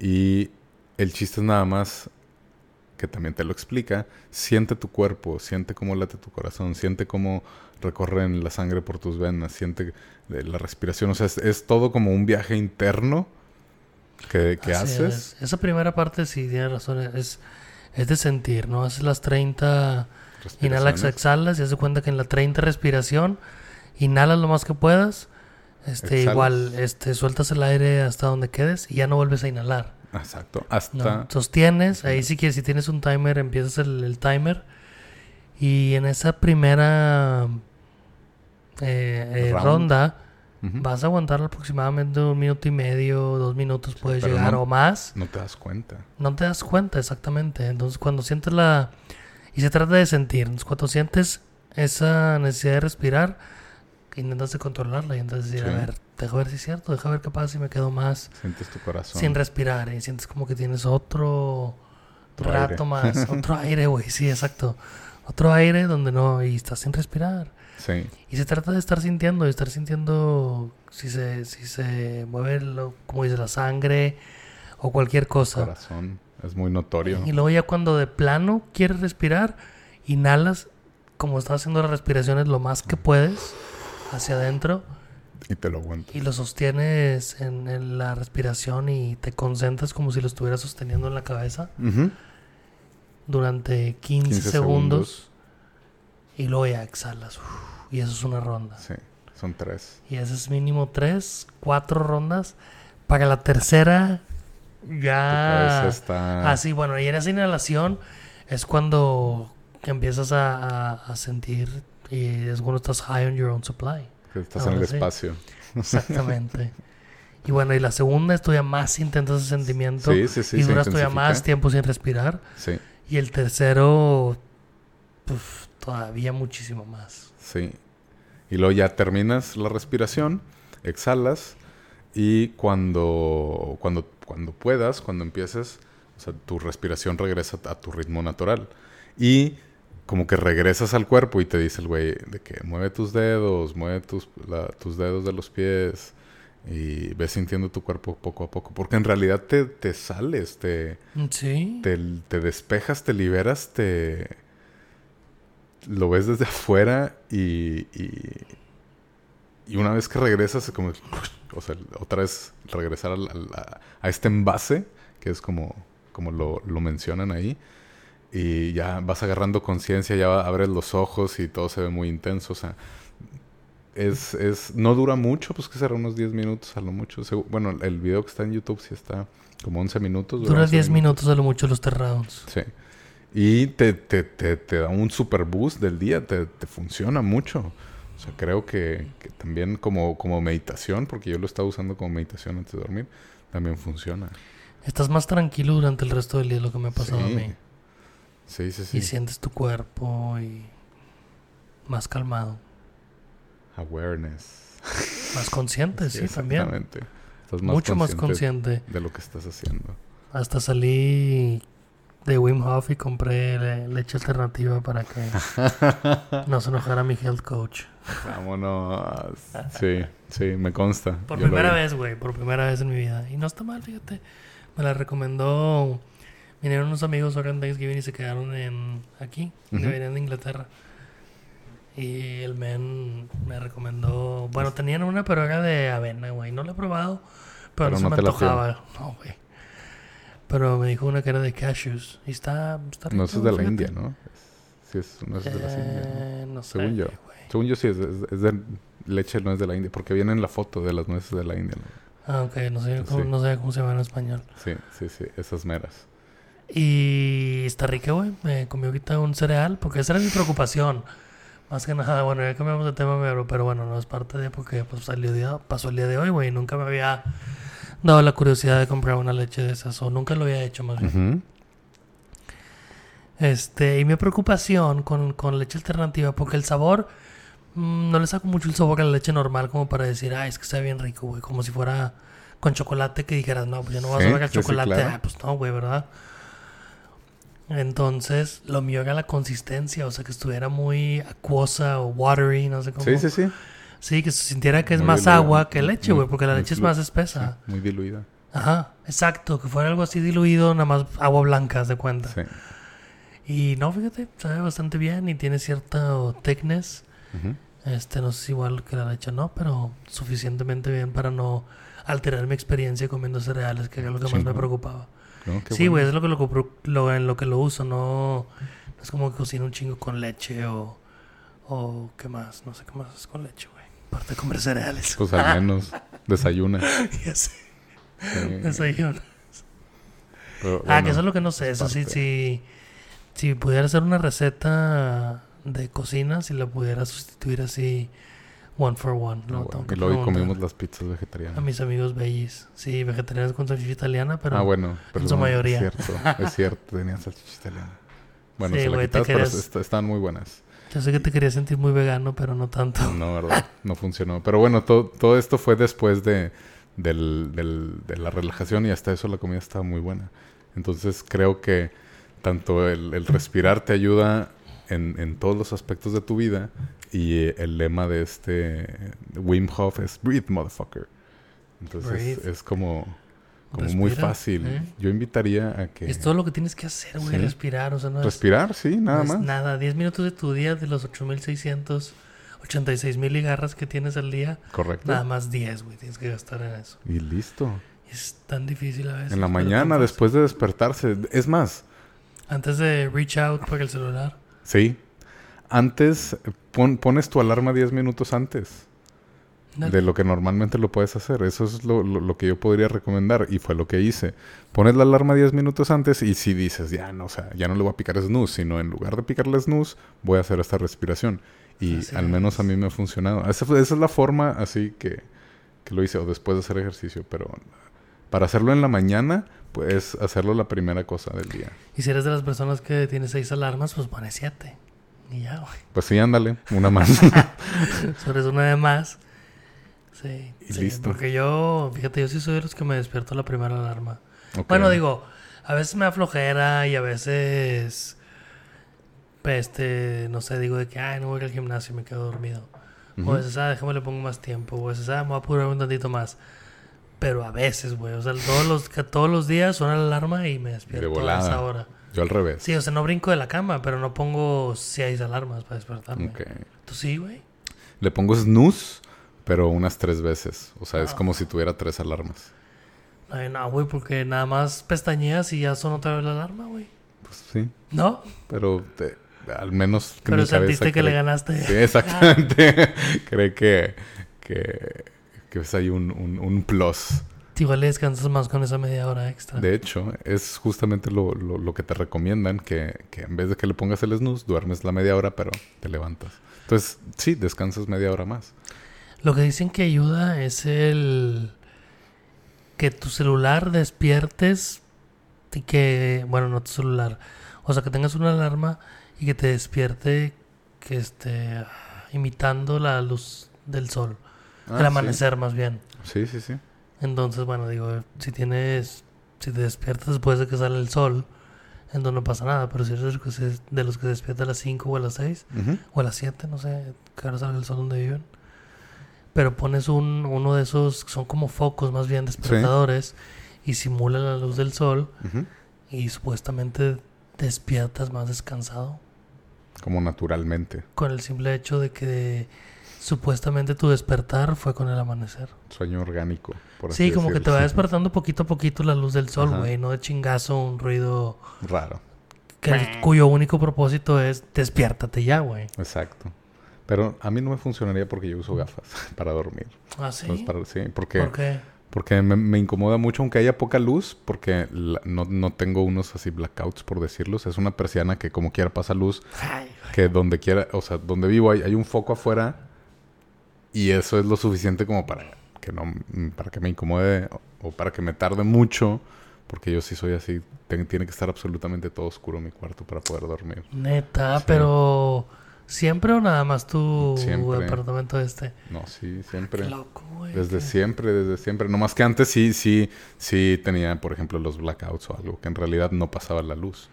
Y el chiste es nada más que también te lo explica, siente tu cuerpo, siente cómo late tu corazón, siente cómo recorren la sangre por tus venas, siente eh, la respiración, o sea, es todo como un viaje interno que, haces. es. Esa primera parte sí tienes razón, es, es de sentir, ¿no? Haces las 30, inhalas, exhalas y haces cuenta que en la 30 respiración, inhalas lo más que puedas, este, Exhalas. igual, este, sueltas el aire hasta donde quedes y ya no vuelves a inhalar. Exacto, ¿no? hasta... Sostienes, ahí sí que si tienes un timer, empiezas el, el timer. Y en esa primera eh, eh, Round. Vas a aguantar aproximadamente un minuto y medio, dos minutos puedes pero llegar no- o más. No te das cuenta. No te das cuenta exactamente. Entonces cuando sientes la... Y se trata de sentir. Entonces, cuando sientes esa necesidad de respirar, intentas de controlarla y intentas decir, Sí. a ver, deja ver si es cierto, deja ver qué pasa si me quedo más Sientes tu corazón. sin respirar y sientes como que tienes otro, Otro rato aire. más, otro aire, güey, sí, exacto. Otro aire donde no, y estás sin respirar. Sí, Y se trata de estar sintiendo, de estar sintiendo si se, si se mueve, lo, como dice, la sangre o cualquier cosa. corazón. Es muy notorio. Y luego ya cuando de plano quieres respirar, inhalas como estás haciendo las respiraciones lo más que puedes hacia adentro Y te lo aguantas. y lo sostienes en, en la respiración y te concentras como si lo estuvieras sosteniendo en la cabeza durante 15, 15 segundos y luego ya exhalas. Uf, y eso es una ronda. Sí, son tres. Y eso es mínimo 3, 4 rondas. Para la tercera ya... está... Ah, sí, bueno, y en esa inhalación es cuando empiezas a, a- a sentir y es cuando estás high on your own supply. que estás en ahora el sí. espacio. Exactamente. y bueno, y la segunda es todavía más intenso ese sentimiento Sí, sí, sí. y duras todavía más tiempo sin respirar. Sí, Y el tercero, pues, todavía muchísimo más. sí. Y luego ya terminas la respiración, exhalas y cuando, cuando, cuando puedas, cuando empieces, o sea, tu respiración regresa a tu ritmo natural. Y como que regresas al cuerpo y te dice el güey de que mueve tus dedos, mueve tus, la- tus dedos de los pies y ves sintiendo tu cuerpo poco a poco. Porque en realidad te, te sales, te, Sí. te, te despejas, te liberas, te lo ves desde afuera y, y, y una vez que regresas es como, o sea, otra vez regresar a, a este envase, que es como, como lo, lo mencionan ahí, y ya vas agarrando conciencia, ya abres los ojos y todo se ve muy intenso, o sea, es, es, no dura mucho, pues que será unos 10 minutos a lo mucho. Bueno, el video que está en YouTube sí está como 11 minutos. Dura 11 10 minutos a lo mucho los rounds. Sí. Y te, te, te, te da un super boost del día, te, te funciona mucho. O sea, creo que, que también como, como meditación, porque yo lo estaba usando como meditación antes de dormir, también funciona. Estás más tranquilo durante el resto del día, lo que me ha pasado Sí. a mí. Sí, sí, sí. Y sientes tu cuerpo y más calmado, Awareness. más consciente, sí, también. exactamente. Estás más Mucho más consciente. de lo que estás haciendo. Hasta salí de Wim Hof y compré le- leche alternativa para que no se enojara mi health coach. Vámonos. Sí, sí, me consta. Por Yo primera vez, güey, por primera vez en mi vida. Y no está mal, fíjate. Me la recomendó. Vinieron unos amigos ahora en Thanksgiving y se quedaron en aquí, que Ujú. venían de Inglaterra. Y el men me recomendó. Bueno, tenían una, pero era de avena, güey. No la he probado, pero, Pero no se no me antojaba. No, güey. Pero me dijo una que era de cashews. Y está. está No, rico, eso es de la fíjate. India, ¿no? si es nueces de las Indias. ¿no? Eh, no sé. Según yo. güey. Según yo sí, es, es- es de leche, no es de la India. Porque viene en la foto de las nueces de la India. ¿no? Ah, ok, no sé, cómo, Sí. no sé cómo se llama en español. Sí, sí, sí. Esas meras. Y está rica, güey. Me comí ahorita un cereal, porque esa era mi preocupación. Más que nada, bueno, ya cambiamos de tema, pero, pero bueno, no es parte de porque pues, salió día, pasó el día de hoy, güey. Nunca me había dado la curiosidad de comprar una leche de esas, o nunca lo había hecho más bien. Este, y mi preocupación con, con leche alternativa, porque el sabor, mm, no le saco mucho el sabor a la leche normal como para decir, ah, es que está bien rico, güey, como si fuera con chocolate que dijeras, no, pues yo no voy a Sí, saber el sí, chocolate, claro. ah, pues no, güey, ¿verdad? Entonces, lo mío era la consistencia, o sea, que estuviera muy acuosa o watery, no sé cómo. Sí, sí, sí. Sí, que se sintiera que es Muy más diluida. agua que leche, güey, porque la leche es más espesa. Sí, muy diluida. Ajá, exacto, que fuera algo así diluido, nada más agua blanca, haz de cuenta. Sí. Y no, fíjate, sabe bastante bien y tiene cierta thickness. Este, no sé si igual que la leche no, pero suficientemente bien para no alterar mi experiencia comiendo cereales, que era lo que más me preocupaba. No, sí, güey, bueno. es lo que lo, compro- lo- en lo que lo uso, no, no es como que cocino un chingo con leche o, o qué más, no sé qué más es con leche, güey. Aparte de comer cereales. Pues al menos desayuna. ya sé, Sí. desayuno. Pero, Ah, bueno, que eso es lo que no sé. Eso sí, parte. si, pudiera hacer una receta de cocina, si la pudiera sustituir así, one for one. ah, No, bueno. tengo que Y luego comimos las pizzas a vegetarianas. mis amigos bellis. Sí, vegetarianos con salchicha italiana, pero ah, bueno. Perdón, su mayoría. Es cierto, es cierto. Tenían salchicha italiana. Bueno, Sí, se la te quitaste, pero querías- est- estaban muy buenas. Yo sé que te quería sentir muy vegano, pero no tanto. No, verdad, no funcionó. Pero bueno, todo, todo esto fue después de, del, del- de la relajación y hasta eso la comida estaba muy buena. Entonces creo que tanto el, el respirar te ayuda en, en todos los aspectos de tu vida y el lema de este Wim Hof es Breathe, motherfucker. Entonces Breathe. es como, como muy fácil. ¿eh? Yo invitaría a que... Es todo lo que tienes que hacer, güey, Sí. respirar. O sea, no es, Respirar, sí, nada no es más. nada. 10 minutos de tu día, de los 8686 mil ligarras que tienes al día, Correcto. nada más 10, güey, tienes que gastar en eso. Y listo. Es tan difícil a veces. En la mañana, después de despertarse. Es más, Antes de reach out para el celular. Sí. Antes, pon- pones tu alarma 10 minutos antes de lo que normalmente lo puedes hacer. Eso es lo, lo- lo que yo podría recomendar y fue lo que hice. Pones la alarma 10 minutos antes y si dices, ya no, o sea, ya no le voy a picar snooze, sino en lugar de picarle snooze, voy a hacer esta respiración. Y Así al menos a mí me ha funcionado. Esa, esa es la forma así que, que lo hice, o después de hacer ejercicio. Pero para hacerlo en la mañana, puedes hacerlo la primera cosa del día. Y si eres de las personas que tiene seis alarmas, pues pone siete. Y ya, güey. Pues sí, ándale, una más. Eso eres una de más. Sí. Y sí, listo. Porque yo, fíjate, yo sí soy de los que me despierto la primera alarma. Bueno, digo, a veces me da flojera y a veces, pues, este, no sé, digo de que, ay, no voy al gimnasio y me quedo dormido. O a veces, ah, déjame le pongo más tiempo. O a veces, ah, me voy a apurar un tantito más. Pero a veces, güey, o sea, todos los, todos los días suena la alarma y me despierto a esa hora. Yo al revés. Sí, o sea, no brinco de la cama, pero no pongo seis alarmas para despertarme. Ok. ¿Tú sí, güey? Le pongo snooze, pero unas tres veces. O sea, es Ah. como si tuviera tres alarmas. Ay, no, güey, porque nada más pestañeas y ya sonó otra vez la alarma, güey. Pues sí, ¿No? pero te- al menos que Pero mi cabeza sentiste que le ganaste. Sí, exactamente. cree que, que, que es ahí un, un, un plus. Igual le descansas más con esa media hora extra. De hecho, es justamente lo, lo, lo que te recomiendan, que, que en vez de que le pongas el snooze, duermes la media hora, pero te levantas. Entonces, sí, descansas media hora más. Lo que dicen que ayuda es el que tu celular despiertes y que, bueno, no tu celular, o sea, que tengas una alarma y que te despierte que esté imitando la luz del sol, Ah, el sí. amanecer más bien. Sí, sí, sí. Entonces, bueno, digo, si tienes, si te despiertas después de que sale el sol, entonces no pasa nada, pero si eres de los que se, despierta a las 5 o a las 6, Ujú. o a las 7, no sé, que ahora sale el sol donde viven. Pero pones un, uno de esos, que son como focos más bien despertadores, y simula la luz del sol, y supuestamente despiertas más descansado, Como naturalmente. con el simple hecho de que supuestamente tu despertar fue con el amanecer. Sueño orgánico, por así Sí, como que te va despertando poquito a poquito la luz del sol, güey, no de chingazo un ruido Raro. que- cuyo único propósito es despiértate ya, güey. Exacto. Pero a mí no me funcionaría porque yo uso gafas para dormir. ¿Ah, sí? Entonces, para- sí, porque, ¿Por qué? porque me, me incomoda mucho, aunque haya poca luz, porque la- no, no tengo unos así blackouts, por decirlos. Es una persiana que como quiera pasa luz, Ay, que donde quiera, o sea, donde vivo hay, hay un foco afuera y eso es lo suficiente como para que no, para que me incomode o, o para que me tarde mucho, porque yo sí soy así, ten- tiene que estar absolutamente todo oscuro mi cuarto para poder dormir. Neta, Sí. pero... ¿Siempre o nada más tu Siempre. departamento este? No, sí, siempre. Qué loco, güey. Desde siempre, desde siempre. No más que antes sí, sí, sí tenía, por ejemplo, los blackouts o algo, que en realidad no pasaba la luz.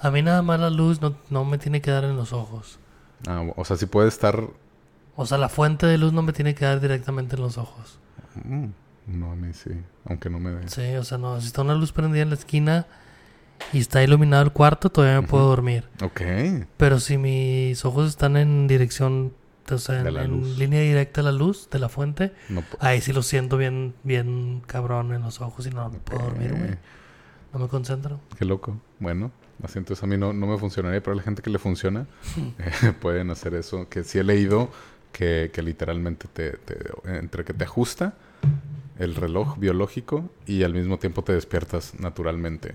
A mí nada más la luz no, no me tiene que dar en los ojos. Ah, o sea, sí puede estar... O sea, la fuente de luz no me tiene que dar directamente en los ojos. mm, no, a mí sí, aunque no me dé. Sí, o sea, no. Si está una luz prendida en la esquina y está iluminado el cuarto, todavía me puedo dormir. Ok. Pero si mis ojos están en dirección, o sea, en, línea directa a la luz de la fuente, No, ahí sí lo siento bien, bien cabrón en los ojos y no, puedo dormir, güey. No me concentro. Qué loco. Bueno, así entonces a mí no, no me funcionaría, pero a la gente que le funciona eh, pueden hacer eso. Que sí he leído que, que literalmente te, te- entre que te ajusta el reloj biológico y al mismo tiempo te despiertas naturalmente.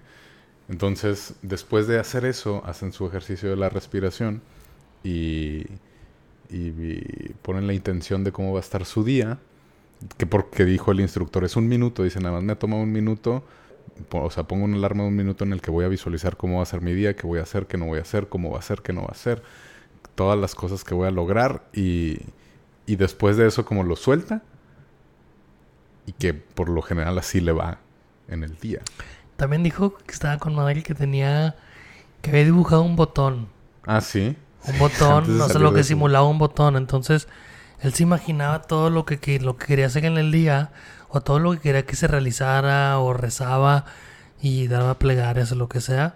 Entonces, después de hacer eso, hacen su ejercicio de la respiración y, y- ponen la intención de cómo va a estar su día. Que porque dijo el instructor es un minuto, dice nada más me toma un minuto o sea, pongo una alarma de un minuto en el que voy a visualizar cómo va a ser mi día, qué voy a hacer, qué no voy a hacer, cómo va a ser, qué no va a ser, todas las cosas que voy a lograr y, y después de eso como lo suelta y que por lo general así le va en el día. También dijo que estaba con madre que tenía, que había dibujado un botón. Ah, sí. Un botón, no sé lo que eso. simulaba un botón. Entonces, él se imaginaba todo lo que, que- lo que quería hacer en el día, o todo lo que quería que se realizara, o rezaba y daba plegarias o lo que sea.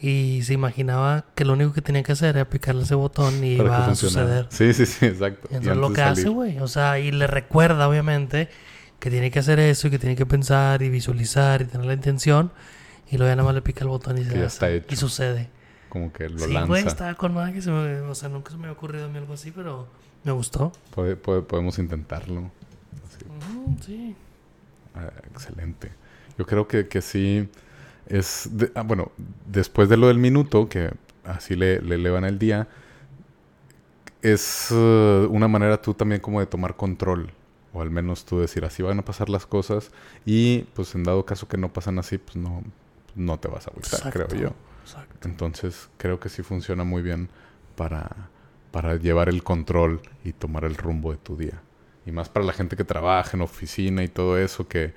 Y se imaginaba que lo único que tenía que hacer era picarle ese botón y Para iba a suceder. Sí, sí, sí, exacto. Y Y entonces lo que hace, güey. O sea, y le recuerda, obviamente, que tiene que hacer eso y que tiene que pensar y visualizar y tener la intención. Y luego ya nada más le pica el botón y se ya está hecho. Y sucede. Como que lo sí, lanza. güey, estaba con madre que se me... O sea, nunca se me había ocurrido a mí algo así, pero me gustó. Podemos intentarlo. Así. Mm, sí. Ah, excelente. Yo creo que, que sí es... de- ah, bueno, después de lo del minuto, que así le, le elevan el día, es eh, una manera tú también como de tomar control. O al menos tú decir, así van a pasar las cosas. Y pues en dado caso que no pasan así, pues no, no te vas a agüitar, creo yo. Exacto. Entonces creo que sí funciona muy bien para, para llevar el control y tomar el rumbo de tu día. Y más para la gente que trabaja en oficina y todo eso que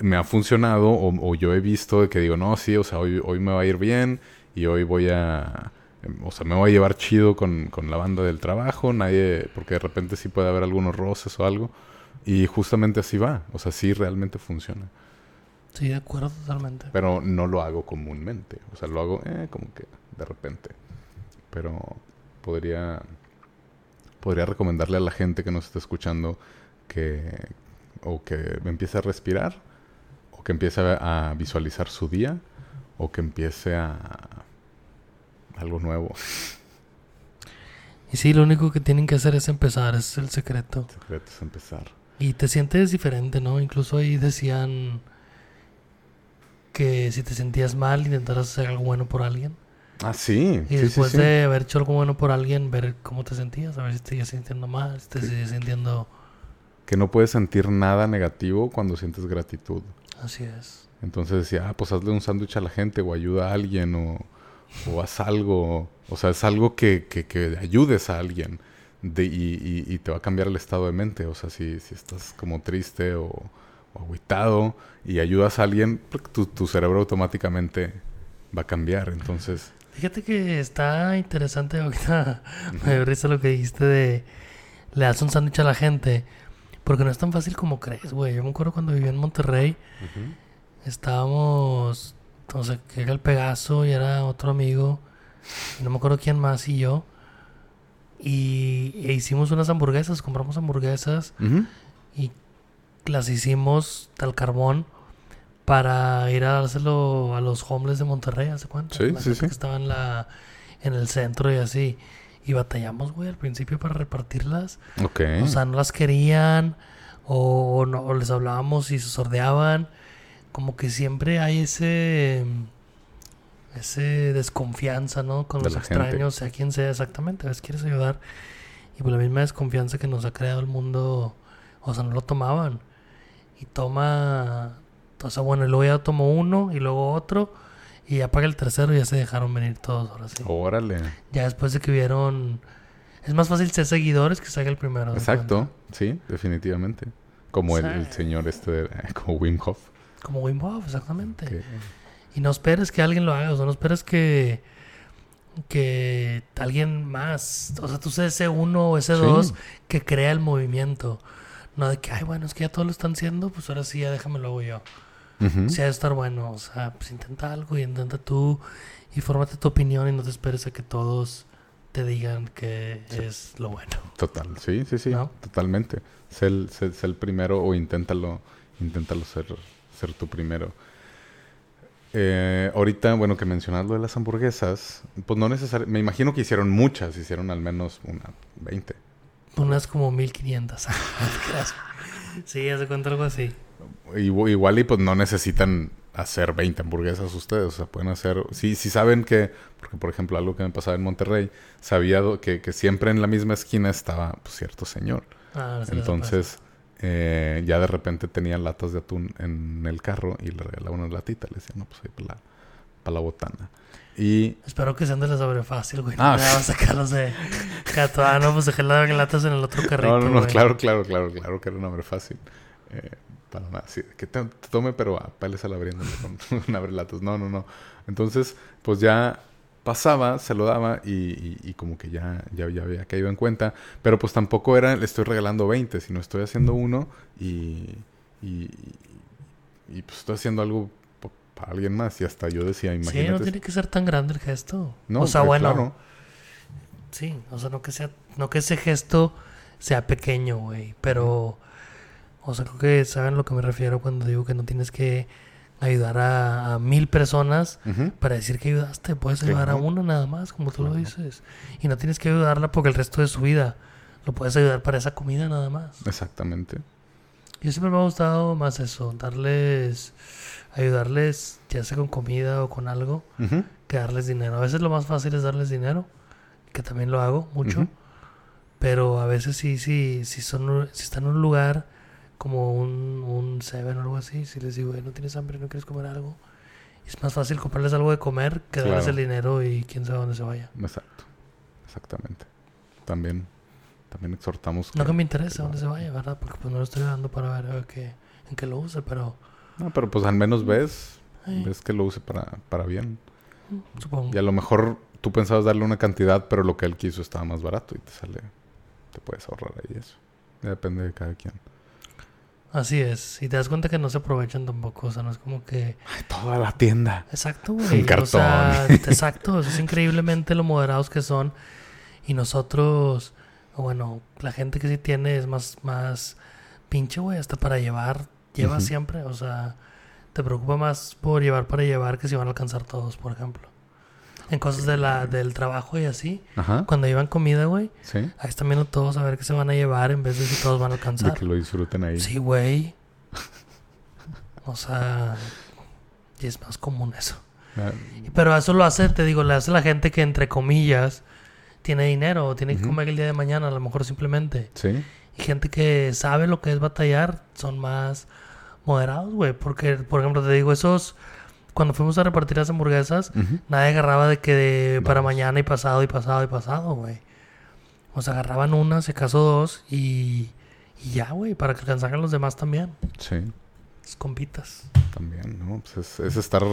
me ha funcionado o, o yo he visto de que digo, no, sí, o sea, hoy, hoy me va a ir bien y hoy voy a... em, O sea, me voy a llevar chido con, con la banda del trabajo, nadie, porque de repente sí puede haber algunos roces o algo. Y justamente así va, o sea, sí realmente funciona. Sí, de acuerdo totalmente. Pero no lo hago comúnmente. O sea, lo hago eh, como que de repente. Pero podría, podría recomendarle a la gente que nos está escuchando que o que empiece a respirar, o que empiece a, a visualizar su día, o que empiece a algo nuevo. Y sí, lo único que tienen que hacer es empezar, es el secreto. El secreto es empezar. Y te sientes diferente, ¿no? Incluso ahí decían que si te sentías mal, intentaras hacer algo bueno por alguien. Ah, sí. Y sí, después sí, sí. de haber hecho algo bueno por alguien, ver cómo te sentías, a ver si te sigues sintiendo mal, si te sigues sintiendo... Que no puedes sentir nada negativo cuando sientes gratitud. Así es. Entonces decía, ah, pues hazle un sándwich a la gente o ayuda a alguien o, o haz algo. O sea, es algo que, que, que ayudes a alguien de, y, y- y te va a cambiar el estado de mente. O sea, si, si estás como triste o, o agüitado y ayudas a alguien, plic, tu, tu cerebro automáticamente va a cambiar. Entonces, Fíjate que está interesante ahorita. Me dio risa lo que dijiste de le das un sándwich a la gente. Porque no es tan fácil como crees, güey. Yo me acuerdo cuando vivía en Monterrey, estábamos, sé, que era el Pegaso y era otro amigo, no me acuerdo quién más y yo. Y e hicimos unas hamburguesas, compramos hamburguesas y las hicimos al carbón. para ir a dárselo a los homeless de Monterrey, ¿hace cuánto? Sí, La sí, gente sí. que estaba en, la, en el centro y así. Y batallamos, güey, al principio para repartirlas. Ok. O sea, no las querían o, no, o les hablábamos y se sordeaban. Como que siempre hay ese ese desconfianza, ¿no? Con De los la gente. extraños, sea quien sea exactamente. A veces quieres ayudar y por la misma desconfianza que nos ha creado el mundo, o sea, no lo tomaban. Y toma, o sea, bueno, y luego ya tomó uno y luego otro y ya paga el tercero y ya se dejaron venir todos ahora sí. Órale. Ya después de que vieron... Es más fácil ser seguidores que ser el primero. ¿de Exacto. Sí, definitivamente. Como el, el señor este, de- como Wim Hof. Como Wim Hof, exactamente. Y no esperes que alguien lo haga, o sea, no esperes que que alguien más, o sea, tú seas ese uno o ese Sí. dos que crea el movimiento. No de que, ay, bueno, es que ya todos lo están haciendo, pues ahora sí, ya déjame lo hago yo. Ujú. Sí, ha de estar bueno, o sea, pues intenta algo y intenta tú y fórmate tu opinión y no te esperes a que todos te digan que es lo bueno. Total, sí, sí, sí, ¿No? totalmente. Sé el, sé- sé el primero o inténtalo, inténtalo ser, ser tú primero. Eh, ahorita, bueno, que mencionas lo de las hamburguesas, pues no necesariamente, me imagino que hicieron muchas, hicieron al menos una 20. Unas como 1500. No te creas. sí, hace cuenta algo así. Igu- Igual y pues no necesitan hacer 20 hamburguesas ustedes, o sea, pueden hacer, sí, sí saben que, porque por ejemplo algo que me pasaba en Monterrey, sabía que, que siempre en la misma esquina estaba pues, cierto señor. Ah, Entonces, eh, ya de repente tenía latas de atún en el carro y le regalaba una latita. Le decía, no, pues ahí para la, botana. Y Espero que sean de la sobre fácil, güey. Ah, No a sacarlos de. Ah, no, pues dejé las latas en el otro carrito. no, no, no, güey. claro, claro, claro, claro que era un hombre fácil. Eh, para nada, sí, que te, te tome, pero a peles a la abriéndole con un abrelatas. No, no, no. Entonces, pues ya pasaba, se lo daba y, y- y como que ya, ya, ya había caído en cuenta. Pero pues tampoco era, le estoy regalando 20, sino estoy haciendo uno y, y, y, pues estoy haciendo algo para alguien más. Y hasta yo decía, Sí, imagínate. no tiene que ser tan grande el gesto. No, o sea, bueno, claro. sí, o sea, no que sea, no que ese gesto sea pequeño, güey, pero, o sea, creo que saben a lo que me refiero cuando digo que no tienes que ayudar a, a mil personas para decir que ayudaste, puedes ayudar a una nada más, como tú lo dices, y no tienes que ayudarla porque el resto de su vida lo puedes ayudar para esa comida nada más. Exactamente. Yo siempre me ha gustado más eso, darles, ayudarles, ya sea con comida o con algo, que darles dinero. A veces lo más fácil es darles dinero, que también lo hago mucho, pero a veces sí, sí, si son, si están en un lugar como un, un Seven o algo así, si les digo, "Eh, no tienes hambre, no quieres comer algo, es más fácil comprarles algo de comer que darles el dinero y quién sabe dónde se vaya. Exacto. Exactamente. También, también exhortamos. No que me interese dónde se vaya, ¿verdad? Porque pues no lo estoy dando para ver a qué, en qué lo use, pero No, pero pues al menos ves, eh, ves que lo use para, para bien. supongo. Y a lo mejor tú pensabas darle una cantidad, pero lo que él quiso estaba más barato y te sale, te puedes ahorrar ahí eso. Ya depende de cada quien. Así es, y te das cuenta que no se aprovechan tampoco, o sea, no es como que... Ay, toda la tienda. Exacto, güey. Un cartón. O sea, exacto, o sea, es increíblemente lo moderados que son. Y nosotros, bueno, la gente que sí tiene es más, más pinche, güey, hasta para llevar, lleva siempre. O sea, te preocupa más por llevar para llevar que si van a alcanzar todos, por ejemplo. En cosas de la, del trabajo y así. Ajá. Cuando llevan comida, güey, Sí. ahí están viendo todos a ver qué se van a llevar en vez de si todos van a De alcanzar. que lo disfruten ahí. Sí, güey. O sea, y es más común eso. Ah, Pero eso lo hace, te digo, le hace la gente que entre comillas tiene dinero o tiene que comer el día de mañana, a lo mejor simplemente. Sí. Y gente que sabe lo que es batallar son más moderados, güey. Porque, por ejemplo, te digo, esos, cuando fuimos a repartir las hamburguesas, nadie agarraba de que de para mañana y pasado y pasado y pasado, güey. O sea, agarraban una, si acaso dos y, y ya, güey, para que alcanzaran los demás también. Sí. Es compitas. También, ¿no? Pues es, es estar,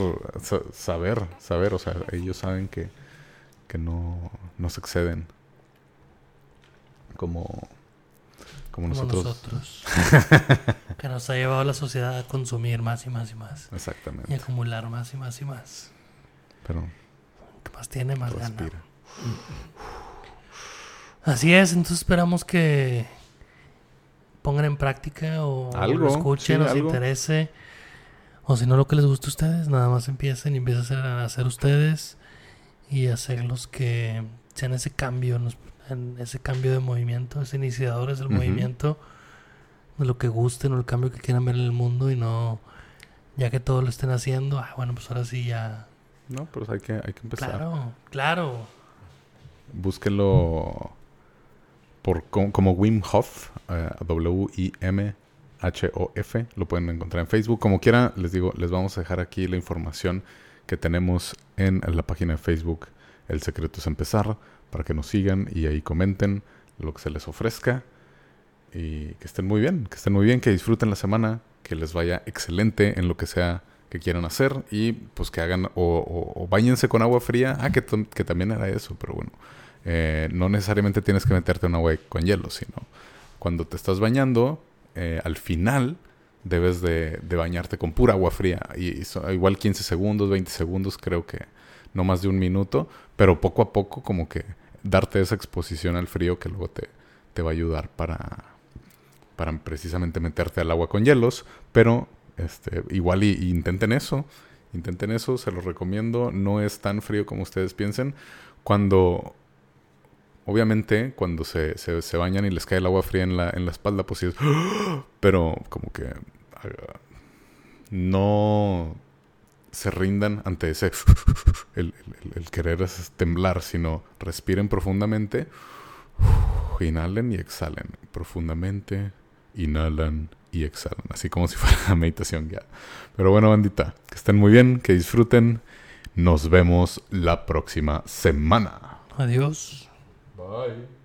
sa- saber, saber, o sea, ellos saben que, que no, no se exceden. Como, como Como nosotros. nosotros. que nos ha llevado la sociedad a consumir más y más y más. Y Exactamente. acumular más y más y más. Pero Que más tiene, más gana. respira. Así es, entonces esperamos que pongan en práctica o Algo, lo escuchen, sí, algo. interese. O si no, lo que les guste a ustedes, nada más empiecen y empiecen a hacer ustedes y hacerlos que sean ese cambio, en ese cambio de movimiento, ese iniciadores del movimiento, de lo que gusten o el cambio que quieran ver en el mundo y no, ya que todos lo estén haciendo, ah, bueno, pues ahora sí ya. No, pero hay que, hay que empezar. Claro, claro. Búsquelo por, como, Wim Hof, eh, W-I-M-H-O-F, lo pueden encontrar en Facebook. Como quiera, les digo, les vamos a dejar aquí la información que tenemos en la página de Facebook El Secreto es Empezar, para que nos sigan y ahí comenten lo que se les ofrezca. Y que estén muy bien, que estén muy bien, que disfruten la semana, que les vaya excelente en lo que sea que quieran hacer y pues que hagan o, bañense con agua fría. Ah, que, que, también era eso, pero bueno. Eh, no necesariamente tienes que meterte en agua con hielo, sino cuando te estás bañando, eh, al final debes de, bañarte con pura agua fría. Y, igual 15 segundos, 20 segundos, creo que no más de un minuto, pero poco a poco como que darte esa exposición al frío que luego te, te va a ayudar para, para precisamente meterte al agua con hielos, pero este, igual intenten eso, intenten eso, se los recomiendo, no es tan frío como ustedes piensen. Cuando, obviamente, cuando se, se, bañan y les cae el agua fría en la, en la espalda, pues sí es, pero como que no se rindan ante ese el, el, querer temblar, sino respiren profundamente, inhalen y exhalen profundamente, inhalan y exhalan, así como si fuera meditación ya. Pero bueno, bandita, que estén muy bien, que disfruten. Nos vemos la próxima semana. Adiós. Bye.